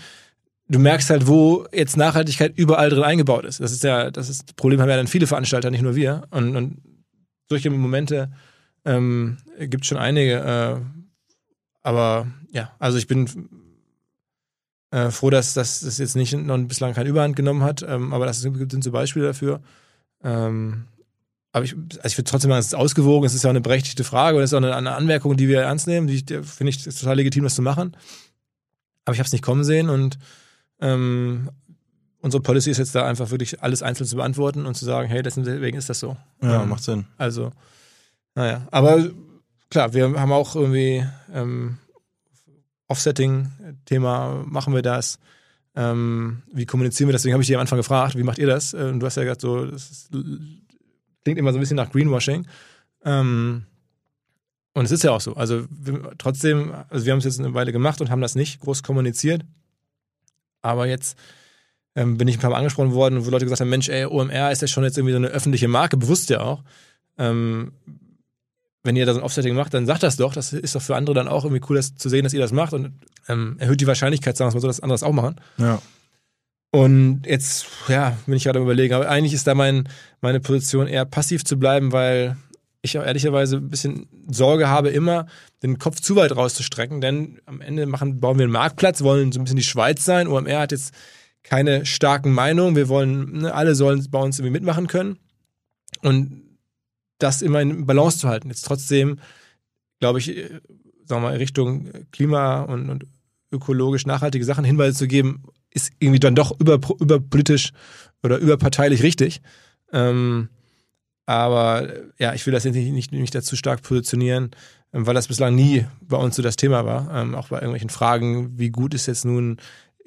Du merkst halt, wo jetzt Nachhaltigkeit überall drin eingebaut ist. Das ist ja, das ist das Problem haben ja dann viele Veranstalter, nicht nur wir. Und, und solche Momente ähm, gibt es schon einige. Äh, aber ja, also ich bin äh, froh, dass, dass das jetzt nicht noch bislang keine Überhand genommen hat, ähm, aber das sind so Beispiele dafür. Ähm, aber ich, also ich finde trotzdem, es ist ausgewogen, es ist ja auch eine berechtigte Frage und es ist auch eine, eine Anmerkung, die wir ernst nehmen. Die finde ich ist total legitim, das zu machen. Aber ich habe es nicht kommen sehen und ähm, unsere Policy ist jetzt da einfach wirklich alles einzeln zu beantworten und zu sagen, hey, deswegen ist das so. Ja, ähm, macht Sinn. Also, naja. Aber klar, wir haben auch irgendwie ähm, Offsetting-Thema, machen wir das? Ähm, wie kommunizieren wir das? Deswegen habe ich dich am Anfang gefragt, wie macht ihr das? Und du hast ja gesagt, so, das ist, klingt immer so ein bisschen nach Greenwashing. Ähm, und es ist ja auch so. Also wir, trotzdem, also wir haben es jetzt eine Weile gemacht und haben das nicht groß kommuniziert. Aber jetzt ähm, bin ich ein paar Mal angesprochen worden, wo Leute gesagt haben, Mensch, ey, OMR ist ja schon jetzt irgendwie so eine öffentliche Marke, bewusst ja auch. Ähm, wenn ihr da so ein Offsetting macht, dann sagt das doch. Das ist doch für andere dann auch irgendwie cool, das zu sehen, dass ihr das macht und ähm, erhöht die Wahrscheinlichkeit, sagen wir mal so, dass andere das auch machen. Ja. Und jetzt, ja, bin ich gerade überlegen, aber eigentlich ist da mein, meine Position eher passiv zu bleiben, weil ich auch ehrlicherweise ein bisschen Sorge habe, immer den Kopf zu weit rauszustrecken, denn am Ende machen, bauen wir einen Marktplatz, wollen so ein bisschen die Schweiz sein. OMR hat jetzt keine starken Meinungen. Wir wollen, ne, alle sollen bei uns irgendwie mitmachen können. Und das immer in Balance zu halten. Jetzt trotzdem, glaube ich, äh, sagen wir mal, Richtung Klima und, und ökologisch nachhaltige Sachen Hinweise zu geben, ist irgendwie dann doch über, überpolitisch oder überparteilich richtig. Ähm, aber ja, ich will das jetzt nicht, nicht, nicht dazu stark positionieren, ähm, weil das bislang nie bei uns so das Thema war. Ähm, auch bei irgendwelchen Fragen, wie gut ist jetzt nun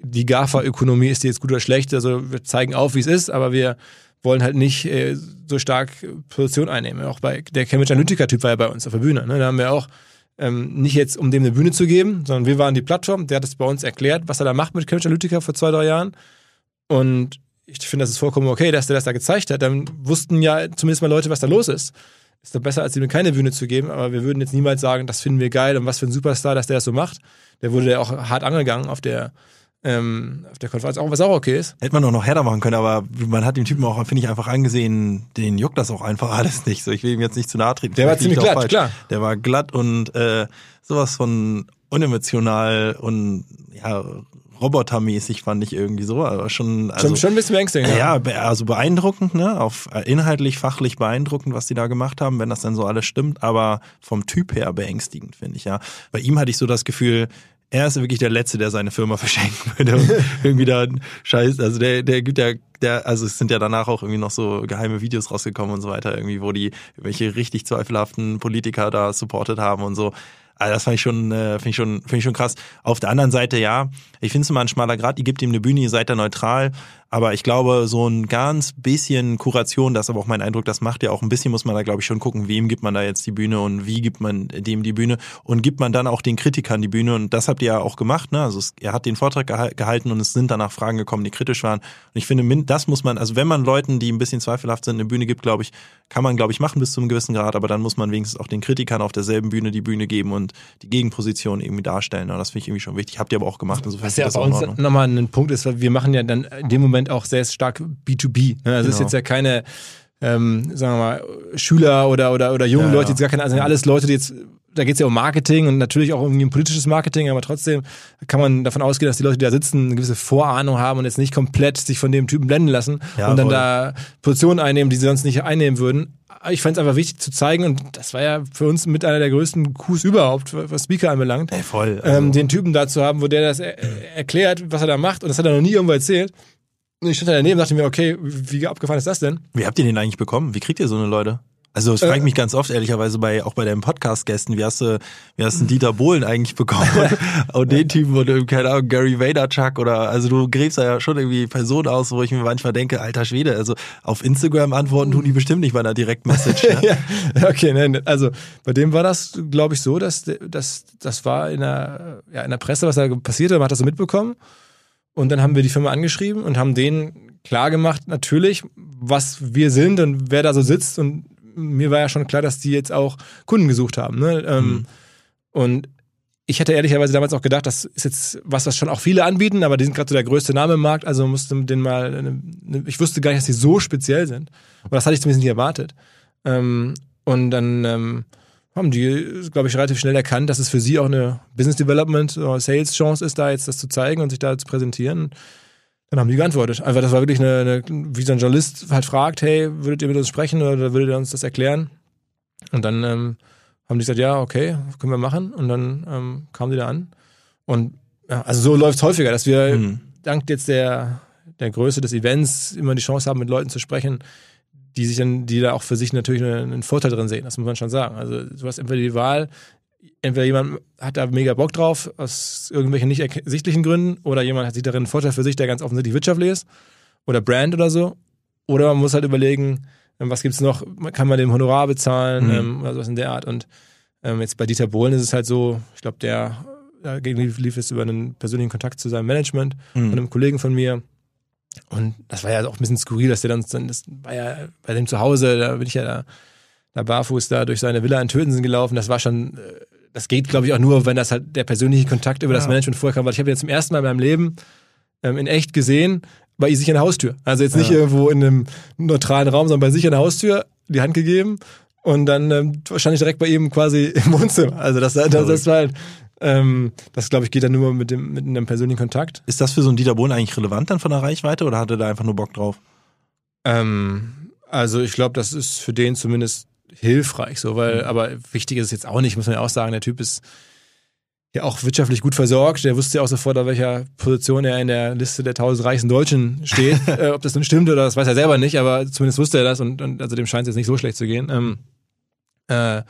die GAFA-Ökonomie, ist die jetzt gut oder schlecht? Also wir zeigen auf, wie es ist, aber wir wollen halt nicht äh, so stark Position einnehmen. Auch bei der Cambridge Analytica-Typ war ja bei uns auf der Bühne. Ne? Da haben wir auch ähm, nicht jetzt, um dem eine Bühne zu geben, sondern wir waren die Plattform. Der hat es bei uns erklärt, was er da macht mit Cambridge Analytica vor zwei, drei Jahren. Und ich finde, das ist vollkommen okay, dass der das da gezeigt hat. Dann wussten ja zumindest mal Leute, was da los ist. Ist doch besser, als ihm keine Bühne zu geben. Aber wir würden jetzt niemals sagen, das finden wir geil und was für ein Superstar, dass der das so macht. Der wurde ja auch hart angegangen auf der ähm, auf der Konferenz, auch was auch okay ist. Hätte man doch noch härter machen können, aber man hat dem Typen auch, finde ich, einfach angesehen, den juckt das auch einfach [LAUGHS] alles nicht. So, ich will ihm jetzt nicht zu nahe treten. Der war ziemlich glatt, falsch. klar. Der war glatt und äh, sowas von unemotional und ja, robotermäßig fand ich irgendwie so, aber schon also, schon, schon ein bisschen beängstigend. Ja, ja, also beeindruckend, ne, auf äh, inhaltlich, fachlich beeindruckend, was die da gemacht haben, wenn das dann so alles stimmt, aber vom Typ her beängstigend, finde ich, ja. Bei ihm hatte ich so das Gefühl, er ist wirklich der Letzte, der seine Firma [LAUGHS] verschenken würde. Irgendwie da Scheiß, also der, der gibt ja, der, also es sind ja danach auch irgendwie noch so geheime Videos rausgekommen und so weiter, irgendwie, wo die welche richtig zweifelhaften Politiker da supportet haben und so. Also das fand ich schon, äh, finde ich schon, finde ich schon krass. Auf der anderen Seite, ja, ich finde es immer ein schmaler Grad, ihr gebt ihm eine Bühne, ihr seid da neutral, Aber ich glaube, so ein ganz bisschen Kuration, das ist aber auch mein Eindruck, das macht ja auch ein bisschen, muss man da glaube ich schon gucken, wem gibt man da jetzt die Bühne und wie gibt man dem die Bühne und gibt man dann auch den Kritikern die Bühne und das habt ihr ja auch gemacht, ne? Also es, er hat den Vortrag gehalten und es sind danach Fragen gekommen, die kritisch waren. Und ich finde, das muss man, also wenn man Leuten, die ein bisschen zweifelhaft sind, eine Bühne gibt, glaube ich, kann man glaube ich machen bis zu einem gewissen Grad, aber dann muss man wenigstens auch den Kritikern auf derselben Bühne die Bühne geben und die Gegenposition irgendwie darstellen. Und das finde ich irgendwie schon wichtig. Habt ihr aber auch gemacht. Insofern Was ja bei uns nochmal ein Punkt ist, wir machen ja dann in dem Moment auch sehr stark B2B. Ne? Also genau. ist jetzt ja keine, ähm, sagen wir mal, Schüler oder, oder, oder junge ja, Leute, die gar keine, also alles Leute, die jetzt da geht es ja um Marketing und natürlich auch um politisches Marketing, aber trotzdem kann man davon ausgehen, dass die Leute, die da sitzen, eine gewisse Vorahnung haben und jetzt nicht komplett sich von dem Typen blenden lassen ja, und dann voll. da Positionen einnehmen, die sie sonst nicht einnehmen würden ich fand es einfach wichtig zu zeigen und das war ja für uns mit einer der größten Coups überhaupt, was Speaker anbelangt. Ey, voll. Also. Ähm, den Typen da zu haben, wo der das er erklärt, was er da macht und das hat er noch nie irgendwo erzählt. Und ich stand da daneben und dachte mir, okay, wie abgefahren ist das denn? Wie habt ihr den eigentlich bekommen? Wie kriegt ihr so eine Leute? Also das frage ich äh. mich ganz oft, ehrlicherweise, bei, auch bei deinen Podcast-Gästen, wie hast du, wie hast du Dieter Bohlen eigentlich bekommen? und den Typen oder, keine Ahnung, Gary Vaynerchuk oder, also du gräbst da ja schon irgendwie Personen aus, wo ich mir manchmal denke, alter Schwede, also auf Instagram antworten tun die bestimmt nicht bei einer Direktmessage. Ne? [LAUGHS] ja, okay, nein, also bei dem war das, glaube ich, so, dass, dass das war in der, ja, in der Presse, was da passierte, man hat das so mitbekommen. Und dann haben wir die Firma angeschrieben und haben denen klar gemacht, natürlich, was wir sind und wer da so sitzt und mir war ja schon klar, dass die jetzt auch Kunden gesucht haben. Ne? Ähm, mhm. Und ich hätte ehrlicherweise damals auch gedacht, das ist jetzt was, was schon auch viele anbieten, aber die sind gerade so der größte Name im Markt, also musste den mal, ich wusste gar nicht, dass die so speziell sind. Aber das hatte ich zumindest nicht erwartet. Ähm, und dann ähm, haben die, glaube ich, relativ schnell erkannt, dass es für sie auch eine Business Development oder Sales Chance ist, da jetzt das zu zeigen und sich da zu präsentieren. Dann haben die geantwortet. Einfach, das war wirklich eine, eine, wie so ein Journalist halt fragt, hey, würdet ihr mit uns sprechen oder würdet ihr uns das erklären? Und dann ähm, haben die gesagt, ja, okay, können wir machen. Und dann ähm, kamen die da an. Und ja, also so läuft es häufiger, dass wir mhm. dank jetzt der, der Größe des Events immer die Chance haben, mit Leuten zu sprechen, die sich dann, die da auch für sich natürlich einen Vorteil drin sehen. Das muss man schon sagen. Also du hast entweder die Wahl, entweder jemand hat da mega Bock drauf, aus irgendwelchen nicht ersichtlichen Gründen, oder jemand hat sich darin einen Vorteil für sich, der ganz offensichtlich wirtschaftlich ist, oder Brand oder so. Oder man muss halt überlegen, ähm, was gibt's noch, kann man dem Honorar bezahlen, mhm. ähm, oder sowas in der Art. Und ähm, jetzt bei Dieter Bohlen ist es halt so, ich glaube, der dagegen lief, lief es über einen persönlichen Kontakt zu seinem Management mhm. von einem Kollegen von mir. Und das war ja auch ein bisschen skurril, dass der dann, das war ja bei dem zu Hause, da bin ich ja da, da barfuß da durch seine Villa in Tötensen gelaufen. Das war schon äh, das geht, glaube ich, auch nur, wenn das halt der persönliche Kontakt über ja. das Management vorher kam, weil ich habe jetzt zum ersten Mal in meinem Leben ähm, in echt gesehen, bei sich an der Haustür. Also jetzt nicht ja. irgendwo in einem neutralen Raum, sondern bei sich an der Haustür die Hand gegeben und dann ähm, wahrscheinlich direkt bei ihm quasi [LAUGHS] im Wohnzimmer. Also das, das, das war halt, ähm, das glaube ich geht dann nur mit dem mit einem persönlichen Kontakt. Ist das für so einen Dieter Bohlen eigentlich relevant dann von der Reichweite oder hat er da einfach nur Bock drauf? Ähm, also ich glaube, das ist für den zumindest hilfreich, so, weil, mhm. aber wichtig ist es jetzt auch nicht, muss man ja auch sagen, der Typ ist ja auch wirtschaftlich gut versorgt. Der wusste ja auch sofort, auf welcher Position er in der Liste der tausend reichsten Deutschen steht. [LAUGHS] äh, ob das nun stimmt oder das weiß er selber nicht, aber zumindest wusste er das und, und also dem scheint es jetzt nicht so schlecht zu gehen. Ähm, äh,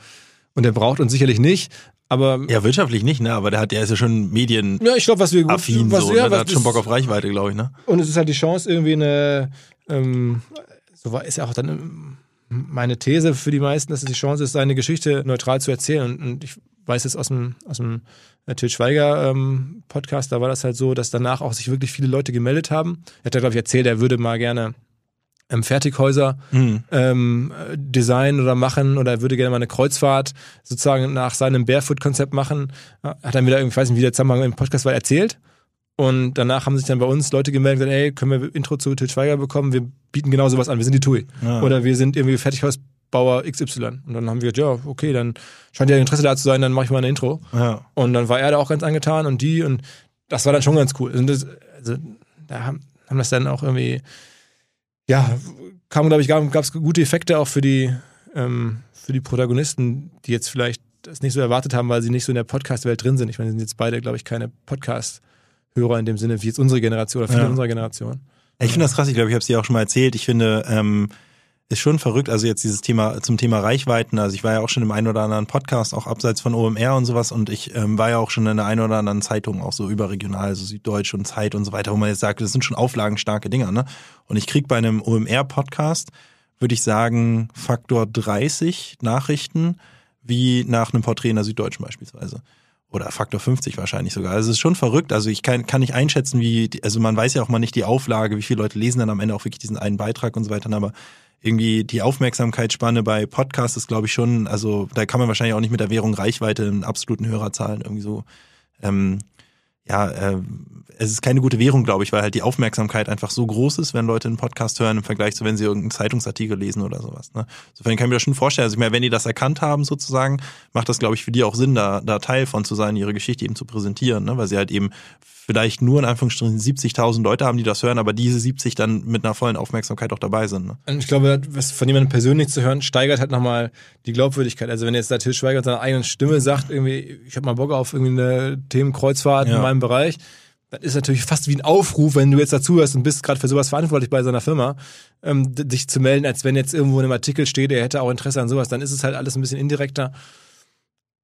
und er braucht uns sicherlich nicht. Aber ja, wirtschaftlich nicht, ne? Aber der hat, der ist ja schon Medien. Ja, ich glaube, was wir gut, affin was, so, ja, ne? der hat schon Bock auf Reichweite, glaube ich, ne? Und es ist halt die Chance, irgendwie eine, ähm, so war ist ja auch dann meine These für die meisten, dass es die Chance ist, seine Geschichte neutral zu erzählen. Und ich weiß jetzt aus dem, aus dem äh, Til Schweiger ähm, Podcast, da war das halt so, dass danach auch sich wirklich viele Leute gemeldet haben. Er hat da, glaube ich, erzählt, er würde mal gerne ähm, Fertighäuser mhm. ähm, designen oder machen oder er würde gerne mal eine Kreuzfahrt sozusagen nach seinem Barefoot-Konzept machen. Hat er mir da irgendwie, ich weiß nicht, wie der Zusammenhang im Podcast war, erzählt. Und danach haben sich dann bei uns Leute gemeldet, gesagt, ey, können wir Intro zu Til Schweiger bekommen? Wir bieten genau sowas an. Wir sind die TUI. Ja. Oder wir sind irgendwie Fertighausbauer XY. Und dann haben wir gesagt, ja, okay, dann scheint ja Interesse da zu sein, dann mache ich mal eine Intro. Ja. Und dann war er da auch ganz angetan und die und das war dann schon ganz cool. Und das, also, da haben, haben das dann auch irgendwie, ja, kam, glaube ich, gab es gute Effekte auch für die, ähm, für die Protagonisten, die jetzt vielleicht das nicht so erwartet haben, weil sie nicht so in der Podcast-Welt drin sind. Ich meine, sie sind jetzt beide, glaube ich, keine Podcast- Hörer in dem Sinne, wie jetzt unsere Generation oder viele ja. unserer Generation. Ich finde das krass, ich glaube, ich habe es dir auch schon mal erzählt. Ich finde, ähm, ist schon verrückt. Also jetzt dieses Thema zum Thema Reichweiten. Also ich war ja auch schon im einen oder anderen Podcast, auch abseits von OMR und sowas. Und ich ähm, war ja auch schon in der einen oder anderen Zeitung, auch so überregional, also Süddeutsch und Zeit und so weiter, wo man jetzt sagt, das sind schon auflagenstarke Dinger. Ne? Und ich krieg bei einem OMR-Podcast, würde ich sagen, Faktor 30 Nachrichten, wie nach einem Porträt in der Süddeutschen beispielsweise oder Faktor 50 wahrscheinlich sogar. Also es ist schon verrückt. Also ich kann, kann nicht einschätzen, wie, also man weiß ja auch mal nicht die Auflage, wie viele Leute lesen dann am Ende auch wirklich diesen einen Beitrag und so weiter. Aber irgendwie die Aufmerksamkeitsspanne bei Podcasts ist, glaube ich, schon, also da kann man wahrscheinlich auch nicht mit der Währung Reichweite in absoluten Hörerzahlen irgendwie so, ähm, ja, äh, es ist keine gute Währung, glaube ich, weil halt die Aufmerksamkeit einfach so groß ist, wenn Leute einen Podcast hören im Vergleich zu, wenn sie irgendeinen Zeitungsartikel lesen oder sowas. Ne? Insofern kann ich mir das schon vorstellen. Also ich meine, wenn die das erkannt haben sozusagen, macht das, glaube ich, für die auch Sinn, da, da Teil von zu sein, ihre Geschichte eben zu präsentieren, ne? weil sie halt eben vielleicht nur in Anführungsstrichen 70.000 Leute haben, die das hören, aber diese 70 dann mit einer vollen Aufmerksamkeit auch dabei sind. Ne? Und ich glaube, was von jemandem persönlich zu hören, steigert halt nochmal die Glaubwürdigkeit. Also wenn jetzt der Til Schweiger seiner eigenen Stimme sagt, irgendwie, ich habe mal Bock auf irgendwie eine Themenkreuzfahrt ja. in meinem Bereich, das ist natürlich fast wie ein Aufruf, wenn du jetzt dazu hörst und bist gerade für sowas verantwortlich bei seiner Firma, ähm, dich zu melden, als wenn jetzt irgendwo in einem Artikel steht, er hätte auch Interesse an sowas, dann ist es halt alles ein bisschen indirekter.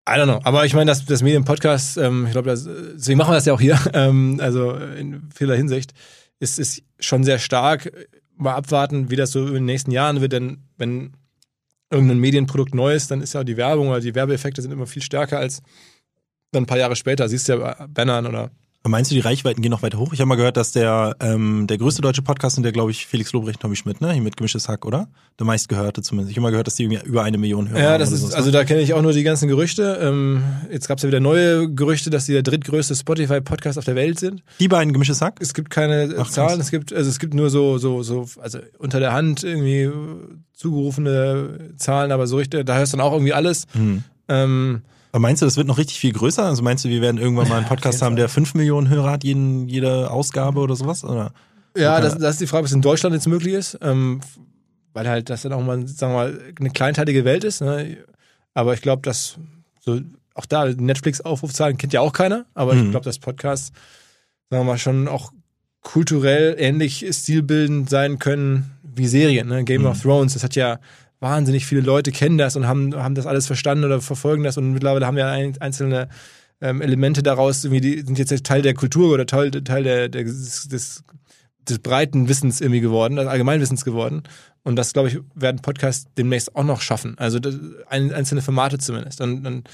I don't know. Aber ich meine, das, das Medienpodcast, ähm, ich glaube, deswegen machen wir das ja auch hier, [LAUGHS] ähm, also in vieler Hinsicht, ist, ist schon sehr stark. Mal abwarten, wie das so in den nächsten Jahren wird, denn wenn irgendein Medienprodukt neu ist, dann ist ja die Werbung oder die Werbeeffekte sind immer viel stärker als dann ein paar Jahre später. Siehst du ja bei Bannern oder Meinst du, die Reichweiten gehen noch weiter hoch? Ich habe mal gehört, dass der ähm, der größte deutsche Podcast sind der, glaube ich, Felix Lobrecht, Tommy Schmidt, ne? Hier mit Gemischtes Hack, oder? Der meistgehörte zumindest. Ich habe mal gehört, dass die irgendwie über eine Million hören. Ja, das ist, so. also da kenne ich auch nur die ganzen Gerüchte. Ähm, jetzt gab es ja wieder neue Gerüchte, dass die der drittgrößte Spotify-Podcast auf der Welt sind. Die beiden Gemischtes Hack? Es gibt keine Ach, Zahlen, es gibt, also es gibt nur so, so, so, also unter der Hand irgendwie zugerufene Zahlen, aber so richtig, da hörst du dann auch irgendwie alles. Hm. Ähm, aber meinst du, das wird noch richtig viel größer? Also meinst du, wir werden irgendwann mal einen Podcast haben, der fünf Millionen Hörer hat, jeden, jede Ausgabe oder sowas? Oder? Ja, das, das ist die Frage, was in Deutschland jetzt möglich ist. Ähm, weil halt das dann auch mal, sagen wir mal, eine kleinteilige Welt ist. Ne? Aber ich glaube, dass so auch da Netflix-Aufrufzahlen kennt ja auch keiner. Aber mhm. ich glaube, dass Podcasts, sagen wir mal, schon auch kulturell ähnlich stilbildend sein können wie Serien. Ne? Game mhm. of Thrones, das hat ja wahnsinnig viele Leute kennen das und haben, haben das alles verstanden oder verfolgen das und mittlerweile haben wir einzelne ähm, Elemente daraus, irgendwie die sind jetzt Teil der Kultur oder Teil, Teil der, der des, des, des breiten Wissens irgendwie geworden, des Allgemeinwissens geworden. Und das, glaube ich, werden Podcasts demnächst auch noch schaffen. Also das, einzelne Formate zumindest. Und, und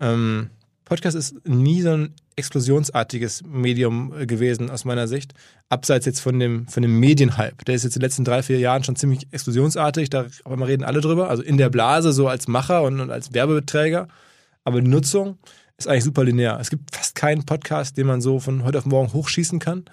ähm, Podcast ist nie so ein explosionsartiges Medium äh, gewesen aus meiner Sicht. Abseits jetzt von dem, von dem Medienhype. Der ist jetzt in den letzten drei, vier Jahren schon ziemlich explosionsartig. Da aber reden alle drüber. Also in der Blase, so als Macher und, und als Werbeträger. Aber die Nutzung ist eigentlich super linear. Es gibt fast keinen Podcast, den man so von heute auf morgen hochschießen kann.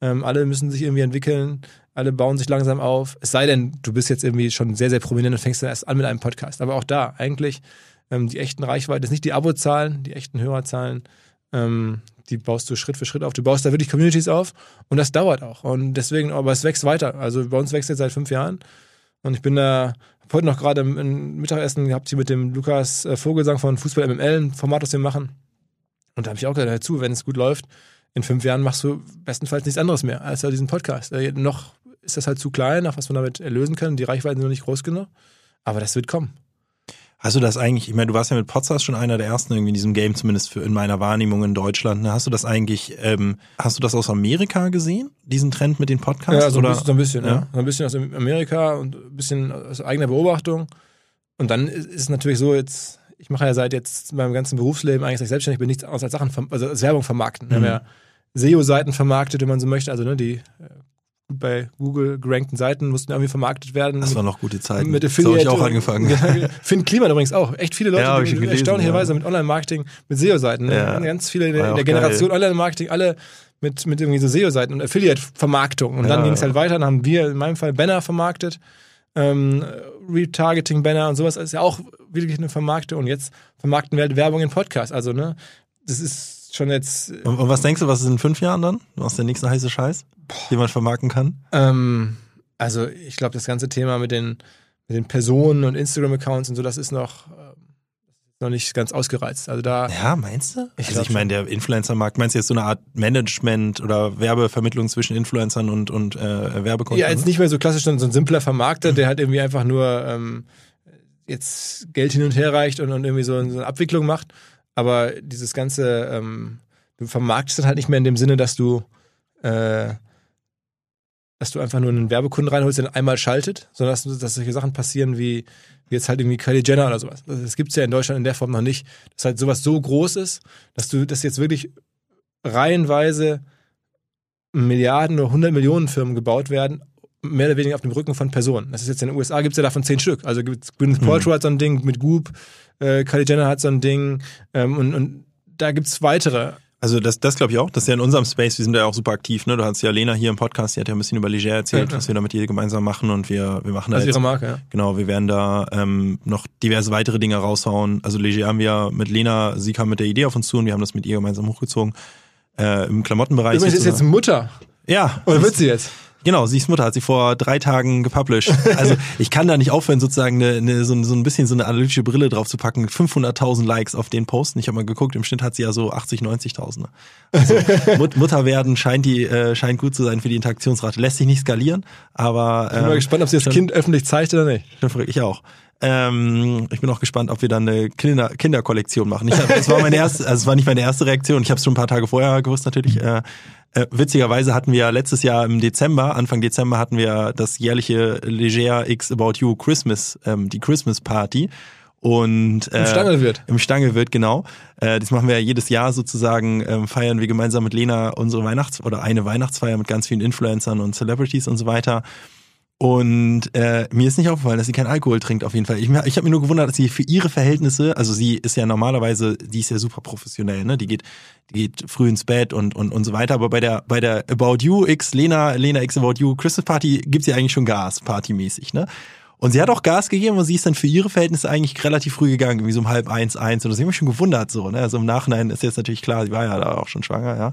Ähm, alle müssen sich irgendwie entwickeln, alle bauen sich langsam auf. Es sei denn, du bist jetzt irgendwie schon sehr, sehr prominent und fängst dann erst an mit einem Podcast. Aber auch da, eigentlich ähm, die echten Reichweiten, das ist nicht die Abozahlen, die echten Hörerzahlen, ähm, die baust du Schritt für Schritt auf. Du baust da wirklich Communities auf und das dauert auch. Und deswegen, aber es wächst weiter. Also bei uns wächst jetzt seit fünf Jahren und ich bin da, hab heute noch gerade ein Mittagessen gehabt hier mit dem Lukas äh, Vogelsang von Fußball MML, ein Format, das wir machen. Und da habe ich auch gesagt, dazu, wenn es gut läuft, in fünf Jahren machst du bestenfalls nichts anderes mehr als diesen Podcast. Äh, noch ist das halt zu klein, nach was man damit erlösen kann. Die Reichweiten sind noch nicht groß genug. Aber das wird kommen. Hast du das eigentlich, ich meine, du warst ja mit Potsdam schon einer der ersten irgendwie in diesem Game, zumindest für in meiner Wahrnehmung in Deutschland. Ne? Hast du das eigentlich, ähm, hast du das aus Amerika gesehen, diesen Trend mit den Podcasts? Ja, so, oder? so ein bisschen, ja. ja. So ein bisschen aus Amerika und ein bisschen aus eigener Beobachtung. Und dann ist es natürlich so, jetzt, ich mache ja seit jetzt meinem ganzen Berufsleben eigentlich seit selbstständig, bin nichts anderes als Sachen, also als Werbung vermarkten. Wir haben mhm. ja SEO-Seiten vermarktet, wenn man so möchte, also ne, die bei Google gerankten Seiten mussten irgendwie vermarktet werden. Das war noch gute Zeiten. Mit Affiliate. So habe ich auch angefangen. [LAUGHS] Finn Kliman übrigens auch. Echt viele Leute, ja, gelesen, erstaunlicherweise ja. mit Online-Marketing, mit SEO-Seiten. Ne? Ja. Ganz viele in der, der Generation Online-Marketing, alle mit, mit irgendwie so SEO-Seiten und Affiliate-Vermarktung. Und dann ging es halt weiter. Dann haben wir in meinem Fall Banner vermarktet. Ähm, Retargeting-Banner und sowas ist ja auch wirklich eine Vermarktung. Und jetzt vermarkten wir halt Werbung in Podcasts. Also, ne, das ist schon jetzt. Und, und was denkst du, was ist in fünf Jahren dann? Was ist der nächste heiße Scheiß? Die man vermarkten kann? Ähm, also ich glaube, das ganze Thema mit den, mit den Personen und Instagram-Accounts und so, das ist noch, ähm, noch nicht ganz ausgereizt. Also da. Ja, meinst du? Ich also ich meine, der Influencer-Markt, meinst du jetzt so eine Art Management oder Werbevermittlung zwischen Influencern und, und äh, Werbekunden? Ja, jetzt nicht mehr so klassisch, sondern so ein simpler Vermarkter, der halt irgendwie einfach nur ähm, jetzt Geld hin und her reicht und, und irgendwie so, so eine Abwicklung macht. Aber dieses ganze, ähm, du vermarktest dann halt nicht mehr in dem Sinne, dass du äh, dass du einfach nur einen Werbekunden reinholst, der einmal schaltet, sondern dass, dass solche Sachen passieren wie, wie jetzt halt irgendwie Kylie Jenner oder sowas. Das gibt's ja in Deutschland in der Form noch nicht, dass halt sowas so groß ist, dass du das jetzt wirklich reihenweise Milliarden oder 100 Millionen Firmen gebaut werden, mehr oder weniger auf dem Rücken von Personen. Das ist jetzt in den USA gibt's ja davon zehn Stück. Also gibt's Gwyneth Paltrow hat so ein Ding mit Goop, äh, Kylie Jenner hat so ein Ding ähm, und, und da gibt's weitere. Also das, das glaube ich auch. Das ist ja in unserem Space, wir sind ja auch super aktiv. Ne? Du hast ja Lena hier im Podcast, die hat ja ein bisschen über Leger erzählt, Ja, ja. was wir da mit ihr gemeinsam machen und wir, wir machen da Also jetzt, ihre Marke, ja. genau, wir werden da ähm, noch diverse weitere Dinge raushauen. Also Leger haben wir mit Lena, sie kam mit der Idee auf uns zu und wir haben das mit ihr gemeinsam hochgezogen. Äh, Im Klamottenbereich. Übrigens ist jetzt. Mutter. ja, Oder wird sie jetzt? Genau, sie ist Mutter, hat sie vor drei Tagen gepublished. [LAUGHS] Also ich kann da nicht aufhören, sozusagen eine, eine, so, ein- so ein bisschen so eine analytische Brille drauf zu packen. 500.000 Likes auf den Posten. Ich habe mal geguckt, im Schnitt hat sie ja so 80, 90.000. ne? Also [LAUGHS] Mut, Mutter werden scheint die äh, scheint gut zu sein für die Interaktionsrate. Lässt sich nicht skalieren, aber Ich bin mal ähm, gespannt, ob sie das Kind öffentlich zeigt oder nicht. schon ich auch. Ähm, ich bin auch gespannt, ob wir dann eine Kinder Kinderkollektion machen. Ich hab, das war meine [LAUGHS] erste, also es war nicht meine erste Reaktion. Ich habe es schon ein paar Tage vorher gewusst natürlich. Äh, äh, witzigerweise hatten wir letztes Jahr im Dezember, Anfang Dezember hatten wir das jährliche Leger X About You Christmas, ähm, die Christmas Party. Und äh, Im Stangelwirt. Im Stangelwirt, genau. Äh, das machen wir ja jedes Jahr sozusagen, ähm, feiern wir gemeinsam mit Lena unsere Weihnachts- oder eine Weihnachtsfeier mit ganz vielen Influencern und Celebrities und so weiter. Und äh, mir ist nicht aufgefallen, dass sie keinen Alkohol trinkt, auf jeden Fall. Ich, ich habe mir nur gewundert, dass sie für ihre Verhältnisse, also sie ist ja normalerweise, die ist ja super professionell, ne? Die geht, die geht früh ins Bett und, und, und so weiter. Aber bei der, bei der About You X, Lena, Lena X About You Christmas Party gibt sie eigentlich schon Gas, partymäßig, ne? Und sie hat auch Gas gegeben und sie ist dann für ihre Verhältnisse eigentlich relativ früh gegangen, irgendwie so um halb eins, eins. Und das hat mich schon gewundert so, ne? Also im Nachhinein ist jetzt natürlich klar, sie war ja da auch schon schwanger, ja.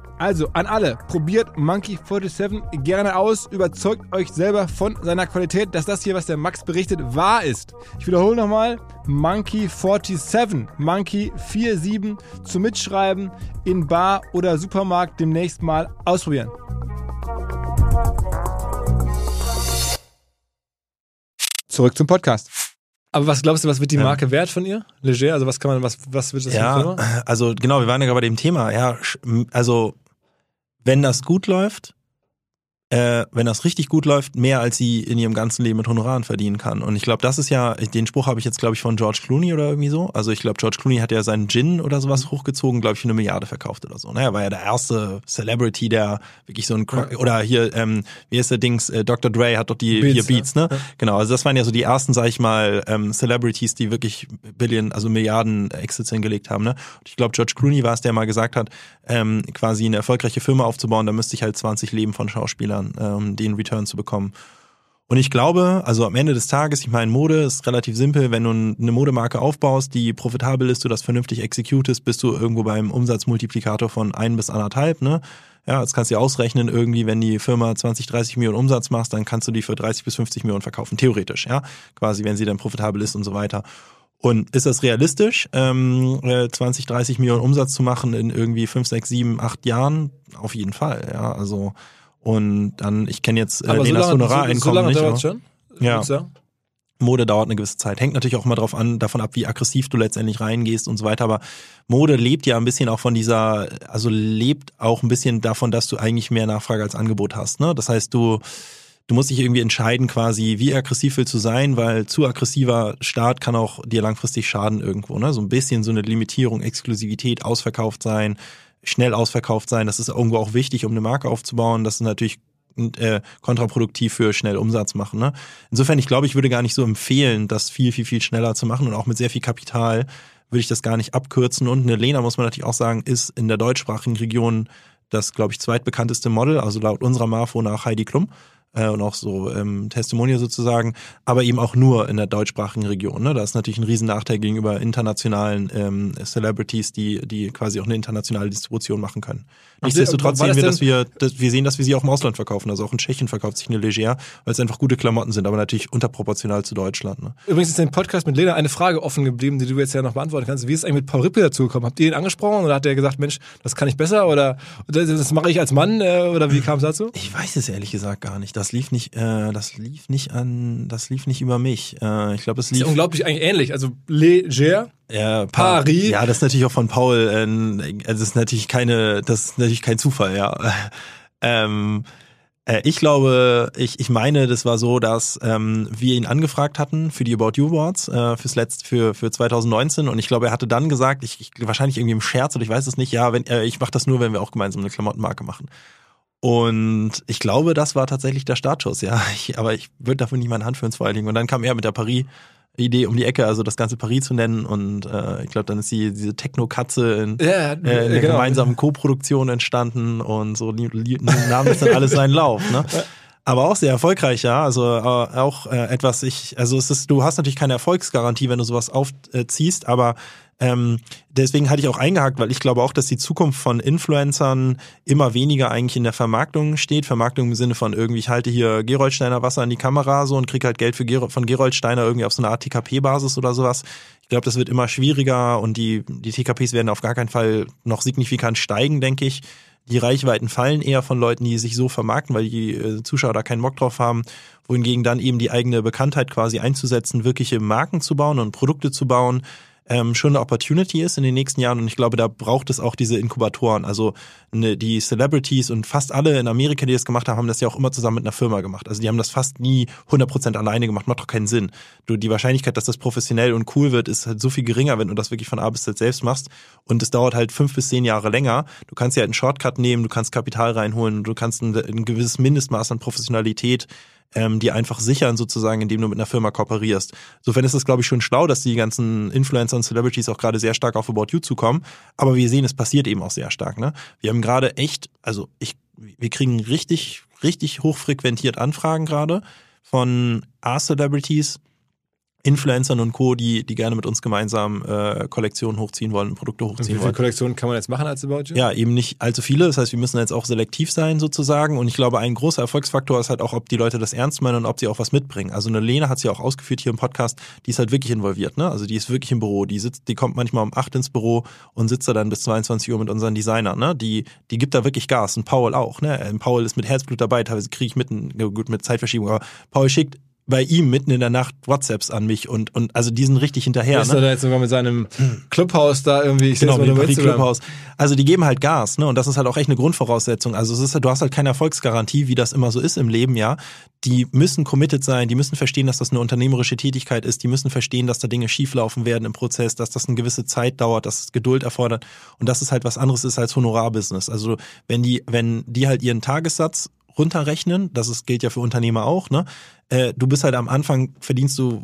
Also an alle, probiert Monkey 47 gerne aus, überzeugt euch selber von seiner Qualität, dass das hier, was der Max berichtet, wahr ist. Ich wiederhole nochmal, Monkey 47, Monkey 47 zum Mitschreiben in Bar oder Supermarkt demnächst mal ausprobieren. Zurück zum Podcast. Aber was glaubst du, was wird die Ja. Marke wert von ihr? Leger, also was kann man, was, was wird das für eine Ja, Firma? also genau, wir waren ja gerade bei dem Thema. Ja, also wenn das gut läuft, äh, wenn das richtig gut läuft, mehr als sie in ihrem ganzen Leben mit Honoraren verdienen kann. Und ich glaube, das ist ja, den Spruch habe ich jetzt, glaube ich, von George Clooney oder irgendwie so. Also ich glaube, George Clooney hat ja seinen Gin oder sowas hochgezogen, glaube ich, für eine Milliarde verkauft oder so. Ne? Er war ja der erste Celebrity, der wirklich so ein Cro- oder hier, ähm, wie ist der Dings, äh, Dr. Dre hat doch die Beats, hier Beats, ja. ne? Genau, also das waren ja so die ersten, sag ich mal, ähm, Celebrities, die wirklich Billion, also Milliarden Exits hingelegt haben. Ne? Und ich glaube, George Clooney war es, der mal gesagt hat, ähm, quasi eine erfolgreiche Firma aufzubauen, da müsste ich halt 20 Leben von Schauspielern, ähm, den Return zu bekommen. Und ich glaube, also am Ende des Tages, ich meine, Mode ist relativ simpel. Wenn du eine Modemarke aufbaust, die profitabel ist, du das vernünftig executest, bist du irgendwo beim Umsatzmultiplikator von ein bis anderthalb, ne? Ja, jetzt kannst du dir ausrechnen, irgendwie, wenn die Firma 20, 30 Millionen Umsatz machst, dann kannst du die für 30 bis 50 Millionen verkaufen, theoretisch, ja. Quasi, wenn sie dann profitabel ist und so weiter. Und ist das realistisch, ähm, 20, 30 Millionen Umsatz zu machen in irgendwie 5, 6, 7, 8 Jahren? Auf jeden Fall, ja. Also und dann, ich kenne jetzt äh, Lenas so Honorareinkommen so, so nicht. Schon? Ja. Mode dauert eine gewisse Zeit. Hängt natürlich auch immer drauf an, davon ab, wie aggressiv du letztendlich reingehst und so weiter. Aber Mode lebt ja ein bisschen auch von dieser, also lebt auch ein bisschen davon, dass du eigentlich mehr Nachfrage als Angebot hast. Ne? Das heißt, du du musst dich irgendwie entscheiden, quasi, wie aggressiv willst du sein, weil zu aggressiver Start kann auch dir langfristig schaden irgendwo. Ne? So ein bisschen so eine Limitierung, Exklusivität, ausverkauft sein, schnell ausverkauft sein. Das ist irgendwo auch wichtig, um eine Marke aufzubauen. Das ist natürlich äh, kontraproduktiv für schnell Umsatz machen. Ne? Insofern, ich glaube, ich würde gar nicht so empfehlen, das viel, viel, viel schneller zu machen und auch mit sehr viel Kapital würde ich das gar nicht abkürzen. Und eine Lena, muss man natürlich auch sagen, ist in der deutschsprachigen Region das, glaube ich, zweitbekannteste Model, also laut unserer Marfo nach Heidi Klum äh, und auch so ähm, Testimonial sozusagen, aber eben auch nur in der deutschsprachigen Region. Ne? Da ist natürlich ein riesen Nachteil gegenüber internationalen ähm, Celebrities, die, die quasi auch eine internationale Distribution machen können. Nichtsdestotrotz sehen wir, dass wir, dass wir sehen, dass wir sie auch im Ausland verkaufen. Also auch in Tschechien verkauft sich eine Leger, weil es einfach gute Klamotten sind, aber natürlich unterproportional zu Deutschland. Ne? Übrigens ist im Podcast mit Lena eine Frage offen geblieben, die du jetzt ja noch beantworten kannst. Wie ist es eigentlich mit Paul Rippe dazu gekommen? Habt ihr ihn angesprochen oder hat er gesagt, Mensch, das kann ich besser oder das, mache ich als Mann äh, oder wie kam es dazu? Ich weiß es ehrlich gesagt gar nicht. Das lief nicht, äh, das lief nicht an, das lief nicht über mich. Äh, ich glaube, es lief. Das ist ja unglaublich eigentlich ähnlich. Also Leger ja, pa Paris. Ja, das ist natürlich auch von Paul, äh, das ist natürlich keine, das ist natürlich kein Zufall, ja. [LAUGHS] ähm, äh, ich glaube, ich, ich meine, das war so, dass ähm, wir ihn angefragt hatten für die About You Awards äh, fürs letzte für für 2019 und ich glaube, er hatte dann gesagt, ich, ich wahrscheinlich irgendwie im Scherz oder ich weiß es nicht, ja, wenn äh, ich mache das nur, wenn wir auch gemeinsam eine Klamottenmarke machen. Und ich glaube, das war tatsächlich der Startschuss, ja. Ich, aber ich würde dafür nicht meine Hand für ins Feuer legen. Und dann kam er mit der Paris Idee um die Ecke, also das ganze Paris zu nennen. Und äh, ich glaube, dann ist die, diese Techno-Katze in, ja, äh, in der genau. gemeinsamen Co-Produktion entstanden und so nahm das dann alles seinen Lauf. Ne? aber auch sehr erfolgreich, ja. Also äh, auch äh, etwas, ich, also es ist, du hast natürlich keine Erfolgsgarantie, wenn du sowas aufziehst, aber ähm, deswegen hatte ich auch eingehakt, weil ich glaube auch, dass die Zukunft von Influencern immer weniger eigentlich in der Vermarktung steht. Vermarktung im Sinne von irgendwie, ich halte hier Geroldsteiner Wasser an die Kamera so und krieg halt Geld für Ger von Geroldsteiner irgendwie auf so eine Art TKP-Basis oder sowas. Ich glaube, das wird immer schwieriger und die, die TKPs werden auf gar keinen Fall noch signifikant steigen, denke ich. Die Reichweiten fallen eher von Leuten, die sich so vermarkten, weil die äh, Zuschauer da keinen Bock drauf haben, wohingegen dann eben die eigene Bekanntheit quasi einzusetzen, wirkliche Marken zu bauen und Produkte zu bauen, ähm, schon eine Opportunity ist in den nächsten Jahren und ich glaube, da braucht es auch diese Inkubatoren. Also ne, die Celebrities und fast alle in Amerika, die das gemacht haben, haben das ja auch immer zusammen mit einer Firma gemacht. Also die haben das fast nie 100% alleine gemacht, macht doch keinen Sinn. Du, die Wahrscheinlichkeit, dass das professionell und cool wird, ist halt so viel geringer, wenn du das wirklich von A bis Z selbst machst und es dauert halt fünf bis zehn Jahre länger. Du kannst ja halt einen Shortcut nehmen, du kannst Kapital reinholen, du kannst ein, ein gewisses Mindestmaß an Professionalität ähm, die einfach sichern sozusagen, indem du mit einer Firma kooperierst. Insofern ist es, glaube ich, schon schlau, dass die ganzen Influencer und Celebrities auch gerade sehr stark auf About You zukommen. Aber wir sehen, es passiert eben auch sehr stark. Ne? Wir haben gerade echt, also ich, wir kriegen richtig, richtig hochfrequentiert Anfragen gerade von A-Celebrities, Influencern und Co., die, die gerne mit uns gemeinsam äh, Kollektionen hochziehen wollen, Produkte hochziehen wollen. Wie viele wollen. Kollektionen kann man jetzt machen als About You? Ja, eben nicht allzu viele. Das heißt, wir müssen jetzt auch selektiv sein sozusagen. Und ich glaube, ein großer Erfolgsfaktor ist halt auch, ob die Leute das ernst meinen und ob sie auch was mitbringen. Also eine Lena hat sie auch ausgeführt hier im Podcast, die ist halt wirklich involviert. Ne? Also die ist wirklich im Büro. Die sitzt, die kommt manchmal um acht ins Büro und sitzt da dann bis 22 Uhr mit unseren Designern. Ne? Die, die gibt da wirklich Gas. Und Paul auch. Ne? Paul ist mit Herzblut dabei. Teilweise kriege ich mitten, gut mit Zeitverschiebung. Aber Paul schickt bei ihm mitten in der Nacht WhatsApps an mich und, und also die sind richtig hinterher. Ist ne? er da jetzt sogar mit seinem Clubhaus da irgendwie? Ich genau, mit dem Clubhaus. Also die geben halt Gas, ne? Und das ist halt auch echt eine Grundvoraussetzung. Also es ist halt, du hast halt keine Erfolgsgarantie, wie das immer so ist im Leben, ja. Die müssen committed sein, die müssen verstehen, dass das eine unternehmerische Tätigkeit ist, die müssen verstehen, dass da Dinge schieflaufen werden im Prozess, dass das eine gewisse Zeit dauert, dass es Geduld erfordert und dass es halt was anderes ist als Honorarbusiness. Also wenn die, wenn die halt ihren Tagessatz runterrechnen, das ist, gilt ja für Unternehmer auch, ne? Äh, du bist halt am Anfang, verdienst du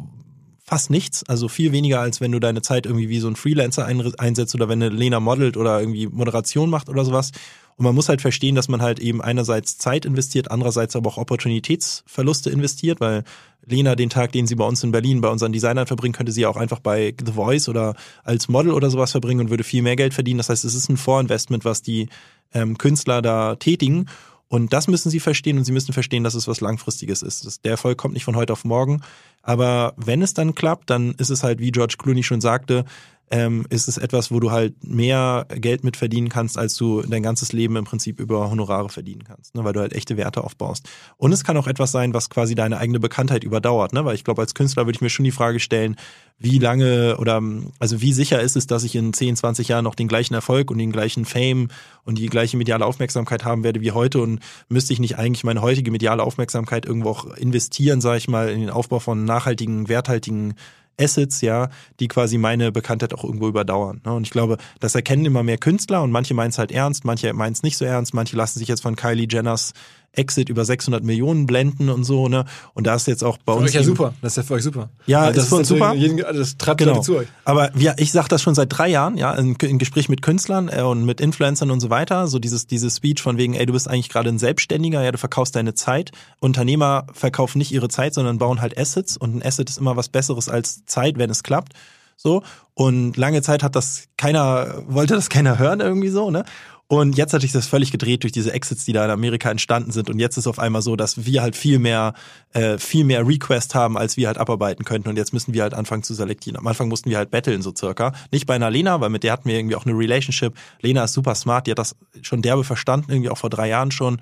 fast nichts, also viel weniger, als wenn du deine Zeit irgendwie wie so ein Freelancer einsetzt oder wenn eine Lena modelt oder irgendwie Moderation macht oder sowas. Und man muss halt verstehen, dass man halt eben einerseits Zeit investiert, andererseits aber auch Opportunitätsverluste investiert, weil Lena den Tag, den sie bei uns in Berlin bei unseren Designern verbringen, könnte sie auch einfach bei The Voice oder als Model oder sowas verbringen und würde viel mehr Geld verdienen. Das heißt, es ist ein Vorinvestment, was die ähm, Künstler da tätigen. Und das müssen sie verstehen und sie müssen verstehen, dass es was Langfristiges ist. Der Erfolg kommt nicht von heute auf morgen. Aber wenn es dann klappt, dann ist es halt, wie George Clooney schon sagte, ähm, ist es etwas, wo du halt mehr Geld mit verdienen kannst, als du dein ganzes Leben im Prinzip über Honorare verdienen kannst, ne? weil du halt echte Werte aufbaust. Und es kann auch etwas sein, was quasi deine eigene Bekanntheit überdauert, ne? weil ich glaube, als Künstler würde ich mir schon die Frage stellen, wie lange oder also wie sicher ist es, dass ich in 10, 20 Jahren noch den gleichen Erfolg und den gleichen Fame und die gleiche mediale Aufmerksamkeit haben werde wie heute und müsste ich nicht eigentlich meine heutige mediale Aufmerksamkeit irgendwo auch investieren, sage ich mal, in den Aufbau von nachhaltigen, werthaltigen Assets, ja, die quasi meine Bekanntheit auch irgendwo überdauern. Ne? Und ich glaube, das erkennen immer mehr Künstler und manche meinen es halt ernst, manche meinen es nicht so ernst, manche lassen sich jetzt von Kylie Jenners Exit über 600 Millionen blenden und so, ne? Und da ist jetzt auch bei für uns. euch ja super. Das ist ja für euch super. Ja, Weil das ist für uns super. Jeden, das treibt Genau. Leute zu euch. Aber ja, ich sage das schon seit drei Jahren, ja, in, in Gespräch mit Künstlern äh, und mit Influencern und so weiter. So dieses, dieses Speech von wegen, ey, du bist eigentlich gerade ein Selbstständiger, ja, du verkaufst deine Zeit. Unternehmer verkaufen nicht ihre Zeit, sondern bauen halt Assets und ein Asset ist immer was Besseres als Zeit, wenn es klappt. So. Und lange Zeit hat das keiner, wollte das keiner hören irgendwie so, ne? Und jetzt hat sich das völlig gedreht durch diese Exits, die da in Amerika entstanden sind. Und jetzt ist auf einmal so, dass wir halt viel mehr, äh, viel mehr Request haben, als wir halt abarbeiten könnten. Und jetzt müssen wir halt anfangen zu selektieren. Am Anfang mussten wir halt battlen, so circa. Nicht bei einer Lena, weil mit der hatten wir irgendwie auch eine Relationship. Lena ist super smart, die hat das schon derbe verstanden, irgendwie auch vor drei Jahren schon.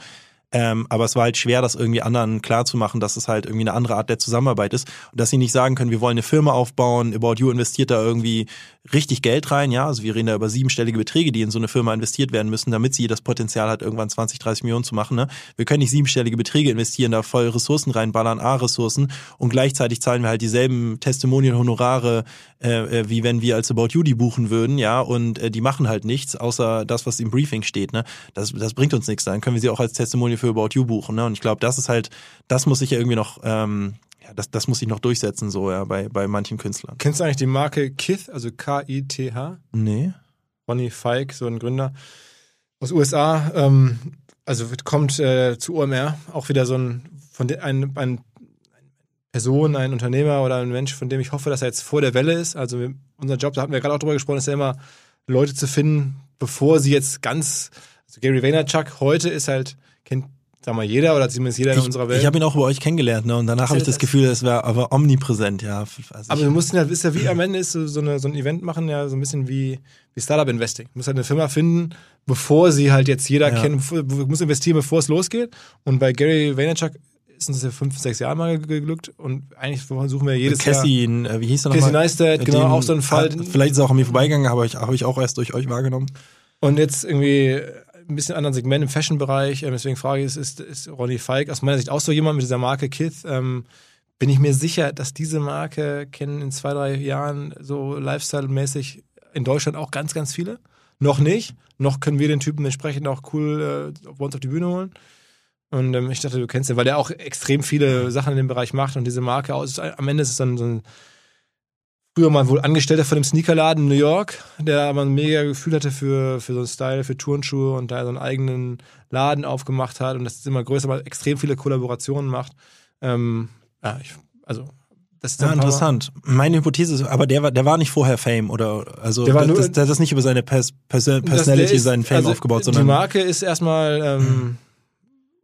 Ähm, aber es war halt schwer, das irgendwie anderen klarzumachen, dass es halt irgendwie eine andere Art der Zusammenarbeit ist und dass sie nicht sagen können, wir wollen eine Firma aufbauen, About You investiert da irgendwie richtig Geld rein, ja, also wir reden da über siebenstellige Beträge, die in so eine Firma investiert werden müssen, damit sie das Potenzial hat, irgendwann 20, 30 Millionen zu machen. Ne? Wir können nicht siebenstellige Beträge investieren, da voll Ressourcen reinballern, A-Ressourcen und gleichzeitig zahlen wir halt dieselben Testimonial-Honorare, äh, äh, wie wenn wir als About You die buchen würden, ja, und äh, die machen halt nichts, außer das, was im Briefing steht, ne? Das, das bringt uns nichts. Dann können wir sie auch als Testimonial für About You buchen, ne? Und ich glaube, das ist halt, das muss sich ja irgendwie noch, ähm, ja, das, das muss sich noch durchsetzen, so, ja, bei, bei manchen Künstlern. Kennst du eigentlich die Marke Kith, also K-I-T-H? Nee. Ronny Feig, so ein Gründer aus USA. Ähm, also kommt äh, zu OMR auch wieder so ein von de, ein, ein Person, ein Unternehmer oder ein Mensch, von dem ich hoffe, dass er jetzt vor der Welle ist. Also wir, unser Job, da hatten wir gerade auch drüber gesprochen, ist ja immer Leute zu finden, bevor sie jetzt ganz. Also Gary Vaynerchuk heute ist halt kennt sag mal jeder oder zumindest jeder in Ich, unserer Welt. ich habe ihn auch bei euch kennengelernt, ne? Und danach habe ich das das- Gefühl, es wäre aber omnipräsent, ja. Also Aber ich, du musst ja, ist ja wie am Ende ist so, so, eine, so ein Event machen, ja, so ein bisschen wie, wie Startup Investing. Du musst halt eine Firma finden, bevor sie halt jetzt jeder Ja. kennt, musst investieren, bevor es losgeht. Und bei Gary Vaynerchuk ist uns das ja fünf, sechs Jahre mal ge- geglückt und eigentlich versuchen wir jedes Jahr. Cassie, äh, wie hieß er nochmal? Neistat, genau, Den auch so ein Fall. Hat, vielleicht ist er auch an mir vorbeigegangen, aber ich, habe ich auch erst durch euch wahrgenommen. Und jetzt irgendwie ein bisschen anderen Segment im Fashion-Bereich. Ähm, Deswegen frage ich, ist, ist, Ronny Feig aus meiner Sicht auch so jemand mit dieser Marke Kith? Ähm, bin ich mir sicher, dass diese Marke kennen in zwei, drei Jahren so Lifestyle-mäßig in Deutschland auch ganz, ganz viele? Noch nicht. Noch können wir den Typen entsprechend auch cool äh, bei uns auf die Bühne holen. Und ähm, ich dachte, du kennst den, weil der auch extrem viele Sachen in dem Bereich macht und diese Marke aus. Am Ende ist es dann so ein früher mal wohl Angestellter von dem Sneakerladen in New York, der aber ein mega Gefühl hatte für, für so einen Style, für Turnschuhe und da so einen eigenen Laden aufgemacht hat und das ist immer größer, aber extrem viele Kollaborationen macht. Ähm, ja, ich, also das ist Ja, interessant. Meine Hypothese ist, aber der war, der war nicht vorher Fame oder also Der war nur- das, der hat das nicht über seine Pers Das- Personality, ist- seinen Fame also aufgebaut, Die sondern Marke ist erstmal ähm,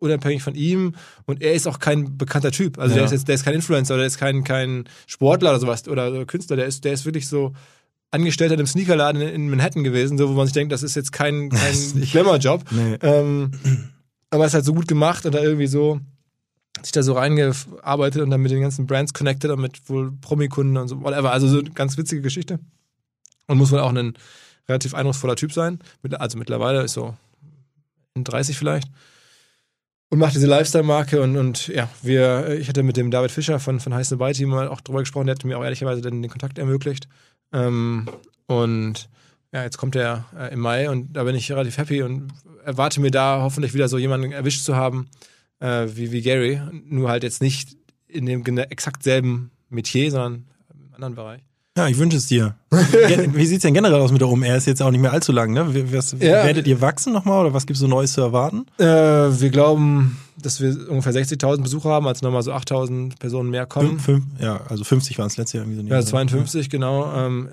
unabhängig von ihm und er ist auch kein bekannter Typ. Also Ja. der ist jetzt, der ist kein Influencer oder der ist kein, kein Sportler oder sowas oder Künstler, der ist, der ist wirklich so Angestellter in einem Sneakerladen in, Manhattan gewesen, so wo man sich denkt, das ist jetzt kein, [LAUGHS] kein Glamour-Job. Nee. Ähm, aber es ist halt so gut gemacht und da irgendwie so sich da so reingearbeitet und dann mit den ganzen Brands connected und mit wohl Promi-Kunden und so, whatever. Also so eine ganz witzige Geschichte. Und muss wohl auch ein relativ eindrucksvoller Typ sein. Also mittlerweile ist so in 30 vielleicht. Und macht diese Lifestyle-Marke und, und ja, wir, ich hatte mit dem David Fischer von, von Heiß Team mal auch drüber gesprochen, der hat mir auch ehrlicherweise den, den Kontakt ermöglicht. Ähm, und ja, jetzt kommt er äh, im Mai und da bin ich relativ happy und erwarte mir da hoffentlich wieder so jemanden erwischt zu haben, äh, wie, wie Gary. Nur halt jetzt nicht in dem exakt selben Metier, sondern im anderen Bereich. Ja, ich wünsche es dir. [LAUGHS] Wie sieht's denn generell aus mit der OMR? Ist jetzt auch nicht mehr allzu lang, ne? Was, Ja. Werdet ihr wachsen nochmal oder was gibt's so Neues zu erwarten? Äh, wir glauben, dass wir ungefähr 60.000 Besucher haben, als nochmal so 8.000 Personen mehr kommen. Fünf, fünf, ja, also 50 waren es letztes Jahr irgendwie so. Ja, 52, genau. Ähm,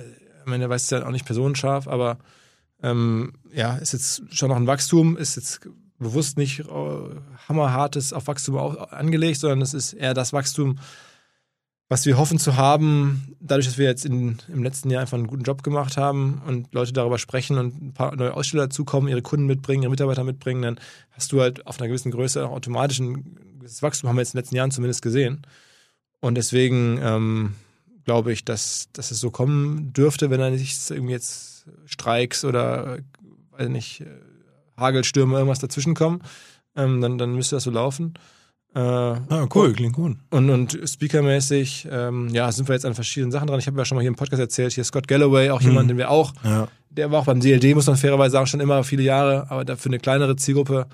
am Ende weiß es ja auch nicht personenscharf, aber ähm, ja, ist jetzt schon noch ein Wachstum, ist jetzt bewusst nicht äh, hammerhartes auf Wachstum auch angelegt, sondern es ist eher das Wachstum, was wir hoffen zu haben, dadurch, dass wir jetzt in, im letzten Jahr einfach einen guten Job gemacht haben und Leute darüber sprechen und ein paar neue Aussteller dazukommen, ihre Kunden mitbringen, ihre Mitarbeiter mitbringen, dann hast du halt auf einer gewissen Größe auch automatisch ein gewisses Wachstum, haben wir jetzt in den letzten Jahren zumindest gesehen. Und deswegen ähm, glaube ich, dass, dass es so kommen dürfte, wenn da nicht irgendwie jetzt Streiks oder, weiß nicht, Hagelstürme, irgendwas dazwischen kommen, ähm, dann, dann müsste das so laufen. Äh, ah, cool, klingt gut. Und, und speakermäßig, ähm, ja, sind wir jetzt an verschiedenen Sachen dran. Ich habe ja schon mal hier im Podcast erzählt, hier Scott Galloway, auch jemand, Mhm. den wir auch, Ja. der war auch beim DLD, muss man fairerweise sagen, schon immer viele Jahre, aber dafür eine kleinere Zielgruppe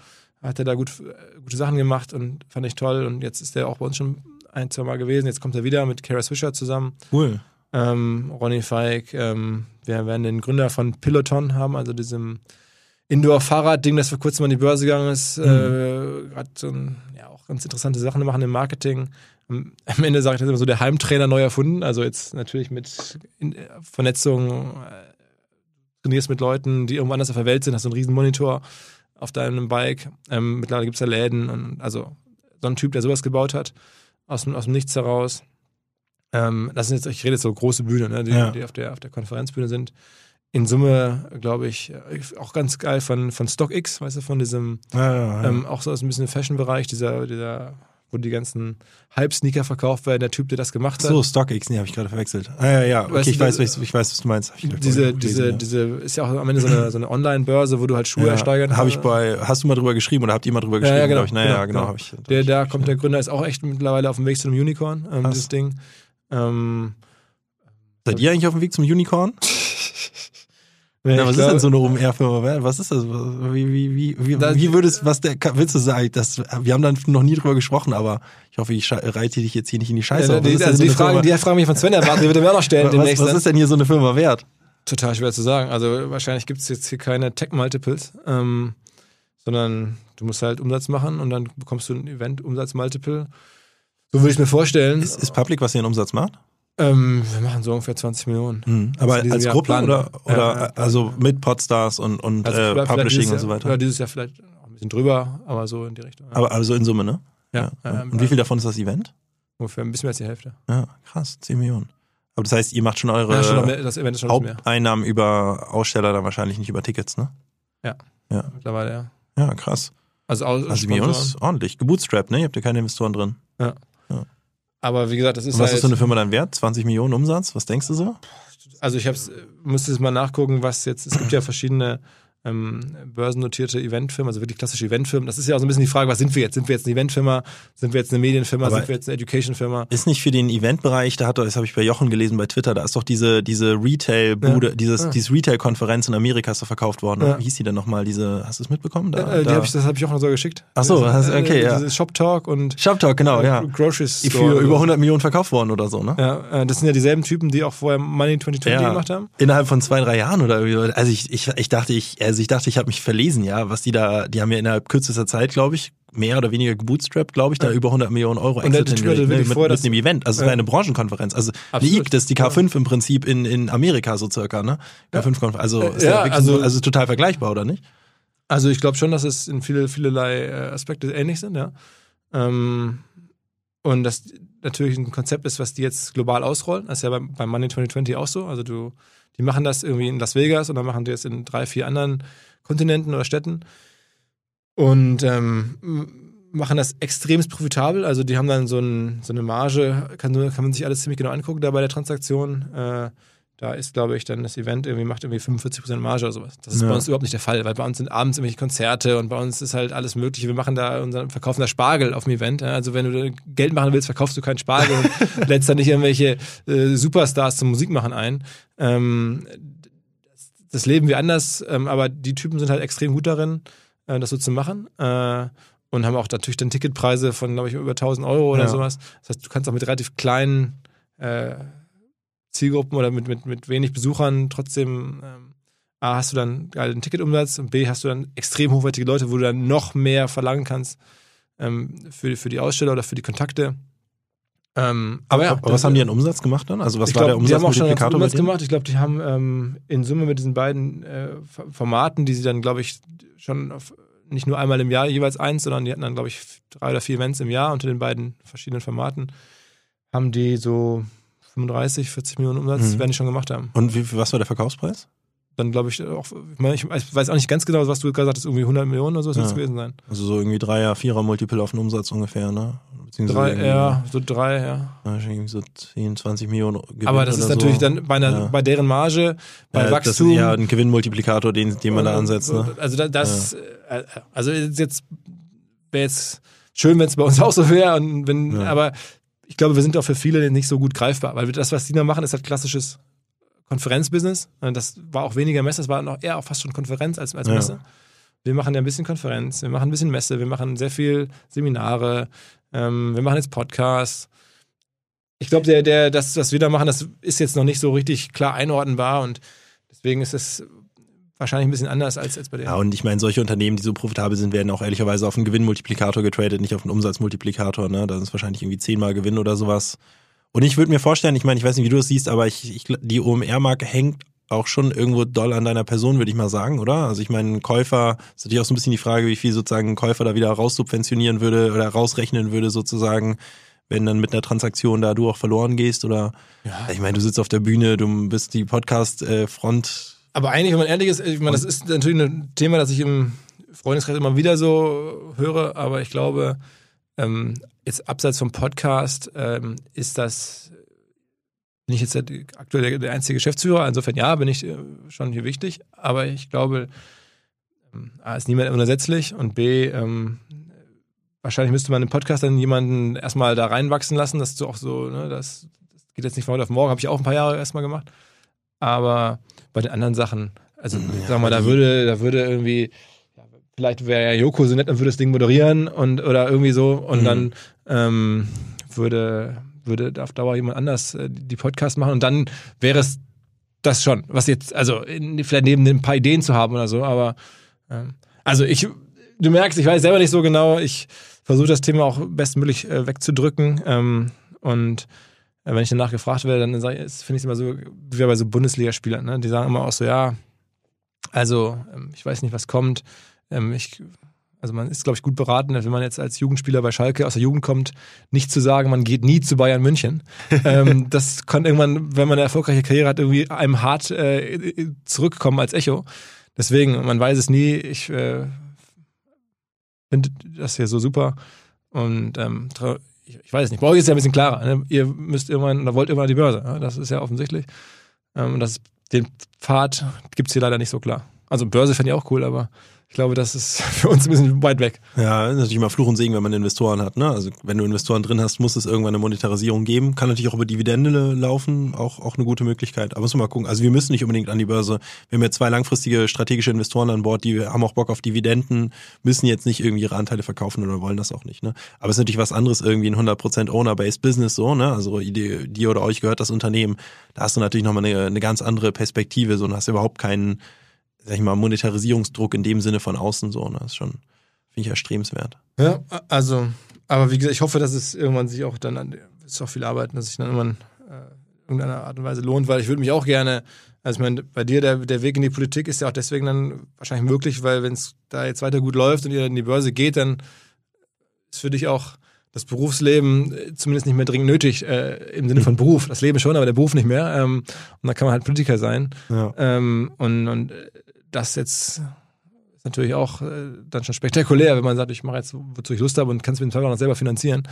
hat er da gut, äh, gute Sachen gemacht und fand ich toll. Und jetzt ist er auch bei uns schon ein, zwei Mal gewesen. Jetzt kommt er wieder mit Kara Swisher zusammen, Cool. ähm, Ronny Feig. Ähm, wir werden den Gründer von Peloton haben, also diesem Indoor-Fahrrad-Ding, das vor kurzem an die Börse gegangen ist. Äh, hat so ein, ja, auch ganz interessante Sachen machen im Marketing. Am, Ende sage ich das immer so, der Heimtrainer neu erfunden. Also jetzt natürlich mit äh, Vernetzung, äh, trainierst mit Leuten, die irgendwo anders auf der Welt sind, hast so einen riesen Monitor auf deinem Bike. Ähm, mittlerweile gibt es ja Läden und also so ein Typ, der sowas gebaut hat, aus dem, aus dem Nichts heraus. Ähm, das sind jetzt, ich rede jetzt so große Bühne, ne, die, Ja. die auf, der, auf der Konferenzbühne sind. In Summe, glaube ich, auch ganz geil von, von StockX, weißt du, von diesem, Ja, ja, ja. ähm, auch so aus ein bisschen Fashion-Bereich, dieser, dieser, wo die ganzen Hype-Sneaker verkauft werden, der Typ, der das gemacht hat. so, StockX, nee, habe ich gerade verwechselt. Ah, ja, ja, okay, Weißt ich du, weiß, ich, ich weiß, was du meinst. Diese, gelesen, diese, ja. diese, ist ja auch am Ende so eine, so eine Online-Börse, wo du halt Schuhe ersteigern Habe ich kannst. bei, hast du mal drüber geschrieben oder habt ihr mal drüber Ja, geschrieben? ja, genau, ich? Naja, genau, genau, genau. ich. Der, da kommt der Gründer, ist auch echt mittlerweile auf dem Weg zu einem Unicorn, ähm, dieses Ding. Ähm, Seid ihr eigentlich auf dem Weg zum Unicorn? [LAUGHS] ich was ist glaub- denn so eine OMR-Firma? wert? Was ist das? Wie, wie, wie, wie, Das- wie würdest, was der, willst du sagen? Das, wir haben dann noch nie drüber gesprochen, aber ich hoffe, ich reite dich jetzt hier nicht in die Scheiße. Ja, die, ist also so die Firma- die Fragen mich von Sven erwarten, die wird er mir auch noch stellen [LAUGHS] was, demnächst. was ne? ist denn hier so eine Firma wert? Total schwer zu sagen. Also wahrscheinlich gibt es jetzt hier keine Tech-Multiples, ähm, sondern du musst halt Umsatz machen und dann bekommst du ein Event-Umsatz-Multiple. So würde ich mir vorstellen. Ist, ist Public, was ihr in Umsatz macht? Ähm, wir machen so ungefähr 20 Millionen. Mhm. Aber als Gruppe planen oder, oder Ja, ja, also mit Podstars und, und Also äh, Publishing und so weiter? Ja, dieses Jahr vielleicht ein bisschen drüber, aber so in die Richtung. Ja. Aber also in Summe, ne? ja, ja, Und wie viel davon ist das Event? Ungefähr ein bisschen mehr als die Hälfte. Ja, krass, 10 Millionen. Aber das heißt, ihr macht schon eure Ja, schon mehr, das Event ist schon. Haupteinnahmen über Aussteller, dann wahrscheinlich nicht über Tickets, ne? Mittlerweile, ja. Ja, krass. Also, Also Millionen ist ordentlich. Gebootstrapped, ne? Ihr habt ja keine Investoren drin. Aber wie gesagt, das ist Und was halt, ist so eine Firma dann wert? 20 Millionen Umsatz? Was denkst du so? also ich hab's, musste es mal nachgucken, was jetzt, es gibt ja verschiedene ähm, börsennotierte Eventfirmen, also wirklich klassische Eventfirmen. Das ist ja auch so ein bisschen die Frage, was sind wir jetzt? Sind wir jetzt eine Eventfirma? Sind wir jetzt eine Medienfirma? Aber- sind wir jetzt eine Educationfirma? Ist nicht für den Eventbereich, da hat das habe ich bei Jochen gelesen bei Twitter, da ist doch diese, diese Retail-Bude, Ja. dieses, Ja. dieses Retail-Konferenz in Amerika ist doch verkauft worden. Ja. Wie hieß die denn nochmal? Diese, hast du es mitbekommen? Da, äh, die da. hab ich, das habe ich auch noch so geschickt. Ach so, Das- hast- okay, äh, ja. Dieses Shop Talk und Shoptalk, genau, ja. Grocery Die Store. für über 100 Millionen verkauft worden oder so, ne? Ja, äh, das sind ja dieselben Typen, die auch vorher Money 2020 gemacht haben. Innerhalb von zwei, drei Jahren oder irgendwie. Also ich, ich, ich dachte, ich, also ich dachte, ich habe mich verlesen, ja, was die da, die haben ja innerhalb kürzester Zeit, glaube ich, mehr oder weniger gebootstrapped, glaube ich, da Ja. über 100 Millionen Euro Und Exit hingelegt, ne, mit, vor, mit einem Event. Also es Ja. war eine Branchenkonferenz. Also die Absolut. IC, das ist die K5 im Prinzip in, in Amerika so circa, ne? K5-Konferenz. Also ist ja, ja, also- so, also total vergleichbar, oder nicht? Also ich glaube schon, dass es in viele, vielerlei äh, Aspekte ähnlich sind, ja. Ähm, und das natürlich ein Konzept ist, was die jetzt global ausrollen. Das ist ja beim, beim Money 2020 auch so. Also du, die machen das irgendwie in Las Vegas und dann machen die es in drei, vier anderen Kontinenten oder Städten. Und ähm, machen das extremst profitabel. Also die haben dann so, ein, so eine Marge, kann, kann man sich alles ziemlich genau angucken da bei der Transaktion. Äh, da ist, glaube ich, dann das Event irgendwie macht irgendwie 45% Marge oder sowas. Das ist Ja. bei uns überhaupt nicht der Fall, weil bei uns sind abends irgendwelche Konzerte und bei uns ist halt alles Mögliche. Wir machen da unseren, verkaufen da Spargel auf dem Event. Also wenn du da Geld machen willst, verkaufst du keinen Spargel und [LAUGHS] lädst dann nicht irgendwelche äh, Superstars zum Musikmachen ein. Ähm, das, das leben wir anders, ähm, aber die Typen sind halt extrem gut darin, äh, das so zu machen. Äh, und haben auch natürlich dann Ticketpreise von, glaube ich, über 1000 Euro oder Ja. sowas. Das heißt, du kannst auch mit relativ kleinen äh, Zielgruppen oder mit, mit, mit wenig Besuchern trotzdem ähm, A, hast du dann geilen Ticketumsatz und B, hast du dann extrem hochwertige Leute, wo du dann noch mehr verlangen kannst ähm, für, für die Aussteller oder für die Kontakte. Ähm, aber ja, Aber was haben die an Umsatz gemacht dann? Also was ich war glaub, der die haben auch schon einen Umsatz gemacht. Ich glaube, die haben ähm, in Summe mit diesen beiden äh, Formaten, die sie dann, glaube ich, schon auf nicht nur einmal im Jahr jeweils eins, sondern die hatten dann, glaube ich, drei oder vier Events im Jahr unter den beiden verschiedenen Formaten. Haben die so 35, 40 Millionen Umsatz, Mhm. werden die schon gemacht haben. Und wie, was war der Verkaufspreis? Dann glaube ich auch, ich, meine, ich weiß auch nicht ganz genau, was du gerade sagtest, irgendwie 100 Millionen oder so es Ja. gewesen sein. Also so irgendwie Dreier, Vierer Multiple auf den Umsatz ungefähr, ne? Beziehungsweise Drei, ja, so drei, ja. ja, irgendwie so 10, 20 Millionen Gewinn Aber das ist natürlich so. dann bei, einer, Ja. bei deren Marge, bei ja, Wachstum. Das ist ja ein Gewinnmultiplikator, den, den man da ansetzt, ne? Also da, das, äh, also jetzt wäre jetzt schön, wenn es bei uns auch so wäre. Und wenn, Ja. aber ich glaube, wir sind auch für viele nicht so gut greifbar, weil das, was die da machen, ist halt klassisches Konferenzbusiness. Das war auch weniger Messe, das war noch eher auch fast schon Konferenz als, als Ja. Messe. Wir machen ja ein bisschen Konferenz, wir machen ein bisschen Messe, wir machen sehr viel Seminare, ähm, wir machen jetzt Podcasts. Ich glaube, der, der, das, was wir da machen, das ist jetzt noch nicht so richtig klar einordnbar und deswegen ist es wahrscheinlich ein bisschen anders als jetzt bei der. Ja, und ich meine, solche Unternehmen, die so profitabel sind, werden auch ehrlicherweise auf einen Gewinnmultiplikator getradet, nicht auf einen Umsatzmultiplikator, ne? Das ist wahrscheinlich irgendwie zehnmal Gewinn oder sowas. Und ich würde mir vorstellen, ich meine, ich weiß nicht, wie du das siehst, aber ich, ich die OMR-Marke hängt auch schon irgendwo doll an deiner Person, würde ich mal sagen, oder? Also ich meine, ein Käufer, ist natürlich auch so ein bisschen die Frage, wie viel sozusagen ein Käufer da wieder raussubventionieren würde oder rausrechnen würde sozusagen, wenn dann mit einer Transaktion da du auch verloren gehst oder Ja. ich meine, du sitzt auf der Bühne, du bist die Podcast-Front. Aber eigentlich, wenn man ehrlich ist, ich meine, das ist natürlich ein Thema, das ich im Freundeskreis immer wieder so höre, aber ich glaube, ähm, jetzt abseits vom Podcast ähm, ist das, bin ich jetzt aktuell der, der einzige Geschäftsführer, insofern ja, bin ich äh, schon hier wichtig, aber ich glaube, ähm, A, ist niemand unersetzlich und B, ähm, wahrscheinlich müsste man im Podcast dann jemanden erstmal da reinwachsen lassen, dass du auch so, ne, das, das geht jetzt nicht von heute auf morgen, habe ich auch ein paar Jahre erstmal gemacht, aber bei den anderen Sachen, also Ja, sag mal, da die- würde, da würde irgendwie, ja, vielleicht wäre ja Joko so nett und würde das Ding moderieren und oder irgendwie so und Mhm. dann ähm, würde, würde auf Dauer jemand anders äh, die Podcast machen und dann wäre es das schon, was jetzt, also in, vielleicht neben ein paar Ideen zu haben oder so, aber ähm, also ich, du merkst, ich weiß selber nicht so genau, ich versuche das Thema auch bestmöglich äh, wegzudrücken ähm, und wenn ich danach gefragt werde, dann finde ich es immer so, wie bei so Bundesligaspielern, ne? die sagen immer auch so, ja, also ähm, ich weiß nicht, was kommt, ähm, ich also man ist, glaube ich, gut beraten, wenn man jetzt als Jugendspieler bei Schalke aus der Jugend kommt, nicht zu sagen, man geht nie zu Bayern München. [LAUGHS] ähm, das kann irgendwann, wenn man eine erfolgreiche Karriere hat, irgendwie einem hart äh, zurückkommen als Echo. Deswegen, man weiß es nie. Ich äh, finde das hier so super. Und ähm, ich, ich weiß es nicht. Bei euch ist es ja ein bisschen klarer. Ne? Ihr müsst irgendwann oder wollt irgendwann an die Börse. Ja? Das ist ja offensichtlich. Ähm, das, den Pfad gibt es hier leider nicht so klar. Also Börse fände ich auch cool, aber ich glaube, das ist [LAUGHS] für uns ein bisschen weit weg. Ja, ist natürlich immer Fluch und Segen, wenn man Investoren hat. Ne? Also wenn du Investoren drin hast, muss es irgendwann eine Monetarisierung geben. Kann natürlich auch über Dividende laufen, auch, auch eine gute Möglichkeit. Aber müssen wir mal gucken. Also wir müssen nicht unbedingt an die Börse. Wir haben jetzt zwei langfristige strategische Investoren an Bord, die haben auch Bock auf Dividenden, müssen jetzt nicht irgendwie ihre Anteile verkaufen oder wollen das auch nicht. Ne? Aber es ist natürlich was anderes, irgendwie ein 100% Owner-Based Business so. Ne? Also dir, dir oder euch gehört das Unternehmen. Da hast du natürlich nochmal eine, eine ganz andere Perspektive so und hast überhaupt keinen sag ich mal, Monetarisierungsdruck in dem Sinne von außen so. Ne? Das ist schon, finde ich, erstrebenswert. Ja, also, aber wie gesagt, ich hoffe, dass es irgendwann sich auch dann, an- es ist auch viel Arbeit, dass sich dann irgendwann äh, irgendeiner Art und Weise lohnt, weil ich würde mich auch gerne, also ich meine, bei dir der, der Weg in die Politik ist ja auch deswegen dann wahrscheinlich möglich, weil wenn es da jetzt weiter gut läuft und ihr in die Börse geht, dann ist für dich auch das Berufsleben äh, zumindest nicht mehr dringend nötig, äh, im Sinne von Beruf. Das Leben schon, aber der Beruf nicht mehr. Ähm, und da kann man halt Politiker sein. Ja. Ähm, und, und äh, das jetzt ist natürlich auch äh, dann schon spektakulär, wenn man sagt, ich mache jetzt, wozu ich Lust habe und kann es mir im Zweifel auch noch selber finanzieren.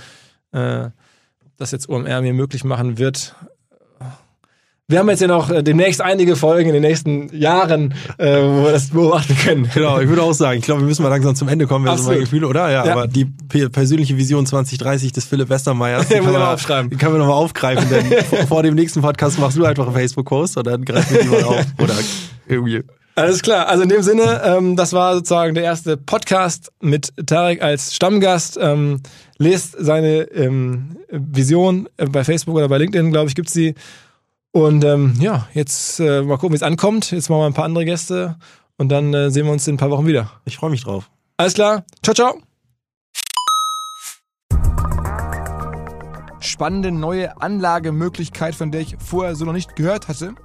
Äh, das jetzt OMR mir möglich machen wird. Wir haben jetzt ja noch äh, demnächst einige Folgen in den nächsten Jahren, äh, wo wir das beobachten können. Genau, ich würde auch sagen, ich glaube, wir müssen mal langsam zum Ende kommen, wäre so mein. Gefühl, oder? Ja, Ja. aber die pe- persönliche Vision 2030 des Philipp Westermeyers, die [LAUGHS] kann man aufschreiben. die können wir nochmal aufgreifen, denn [LAUGHS] vor- vor dem nächsten Podcast machst du einfach einen Facebook-Post und dann greifen wir die mal auf. Oder irgendwie. Alles klar. Also in dem Sinne, ähm, das war sozusagen der erste Podcast mit Tarek als Stammgast. Ähm, lest seine ähm, Vision äh, bei Facebook oder bei LinkedIn, glaube ich, gibt's sie. Und ähm, ja, jetzt äh, mal gucken, wie es ankommt. Jetzt machen wir ein paar andere Gäste und dann äh, sehen wir uns in ein paar Wochen wieder. Ich freue mich drauf. Alles klar. Ciao, ciao. spannende neue Anlagemöglichkeit, von der ich vorher so noch nicht gehört hatte.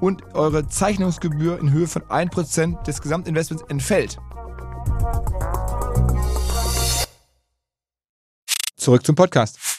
und eure Zeichnungsgebühr in Höhe von 1% des Gesamtinvestments entfällt. Zurück zum Podcast.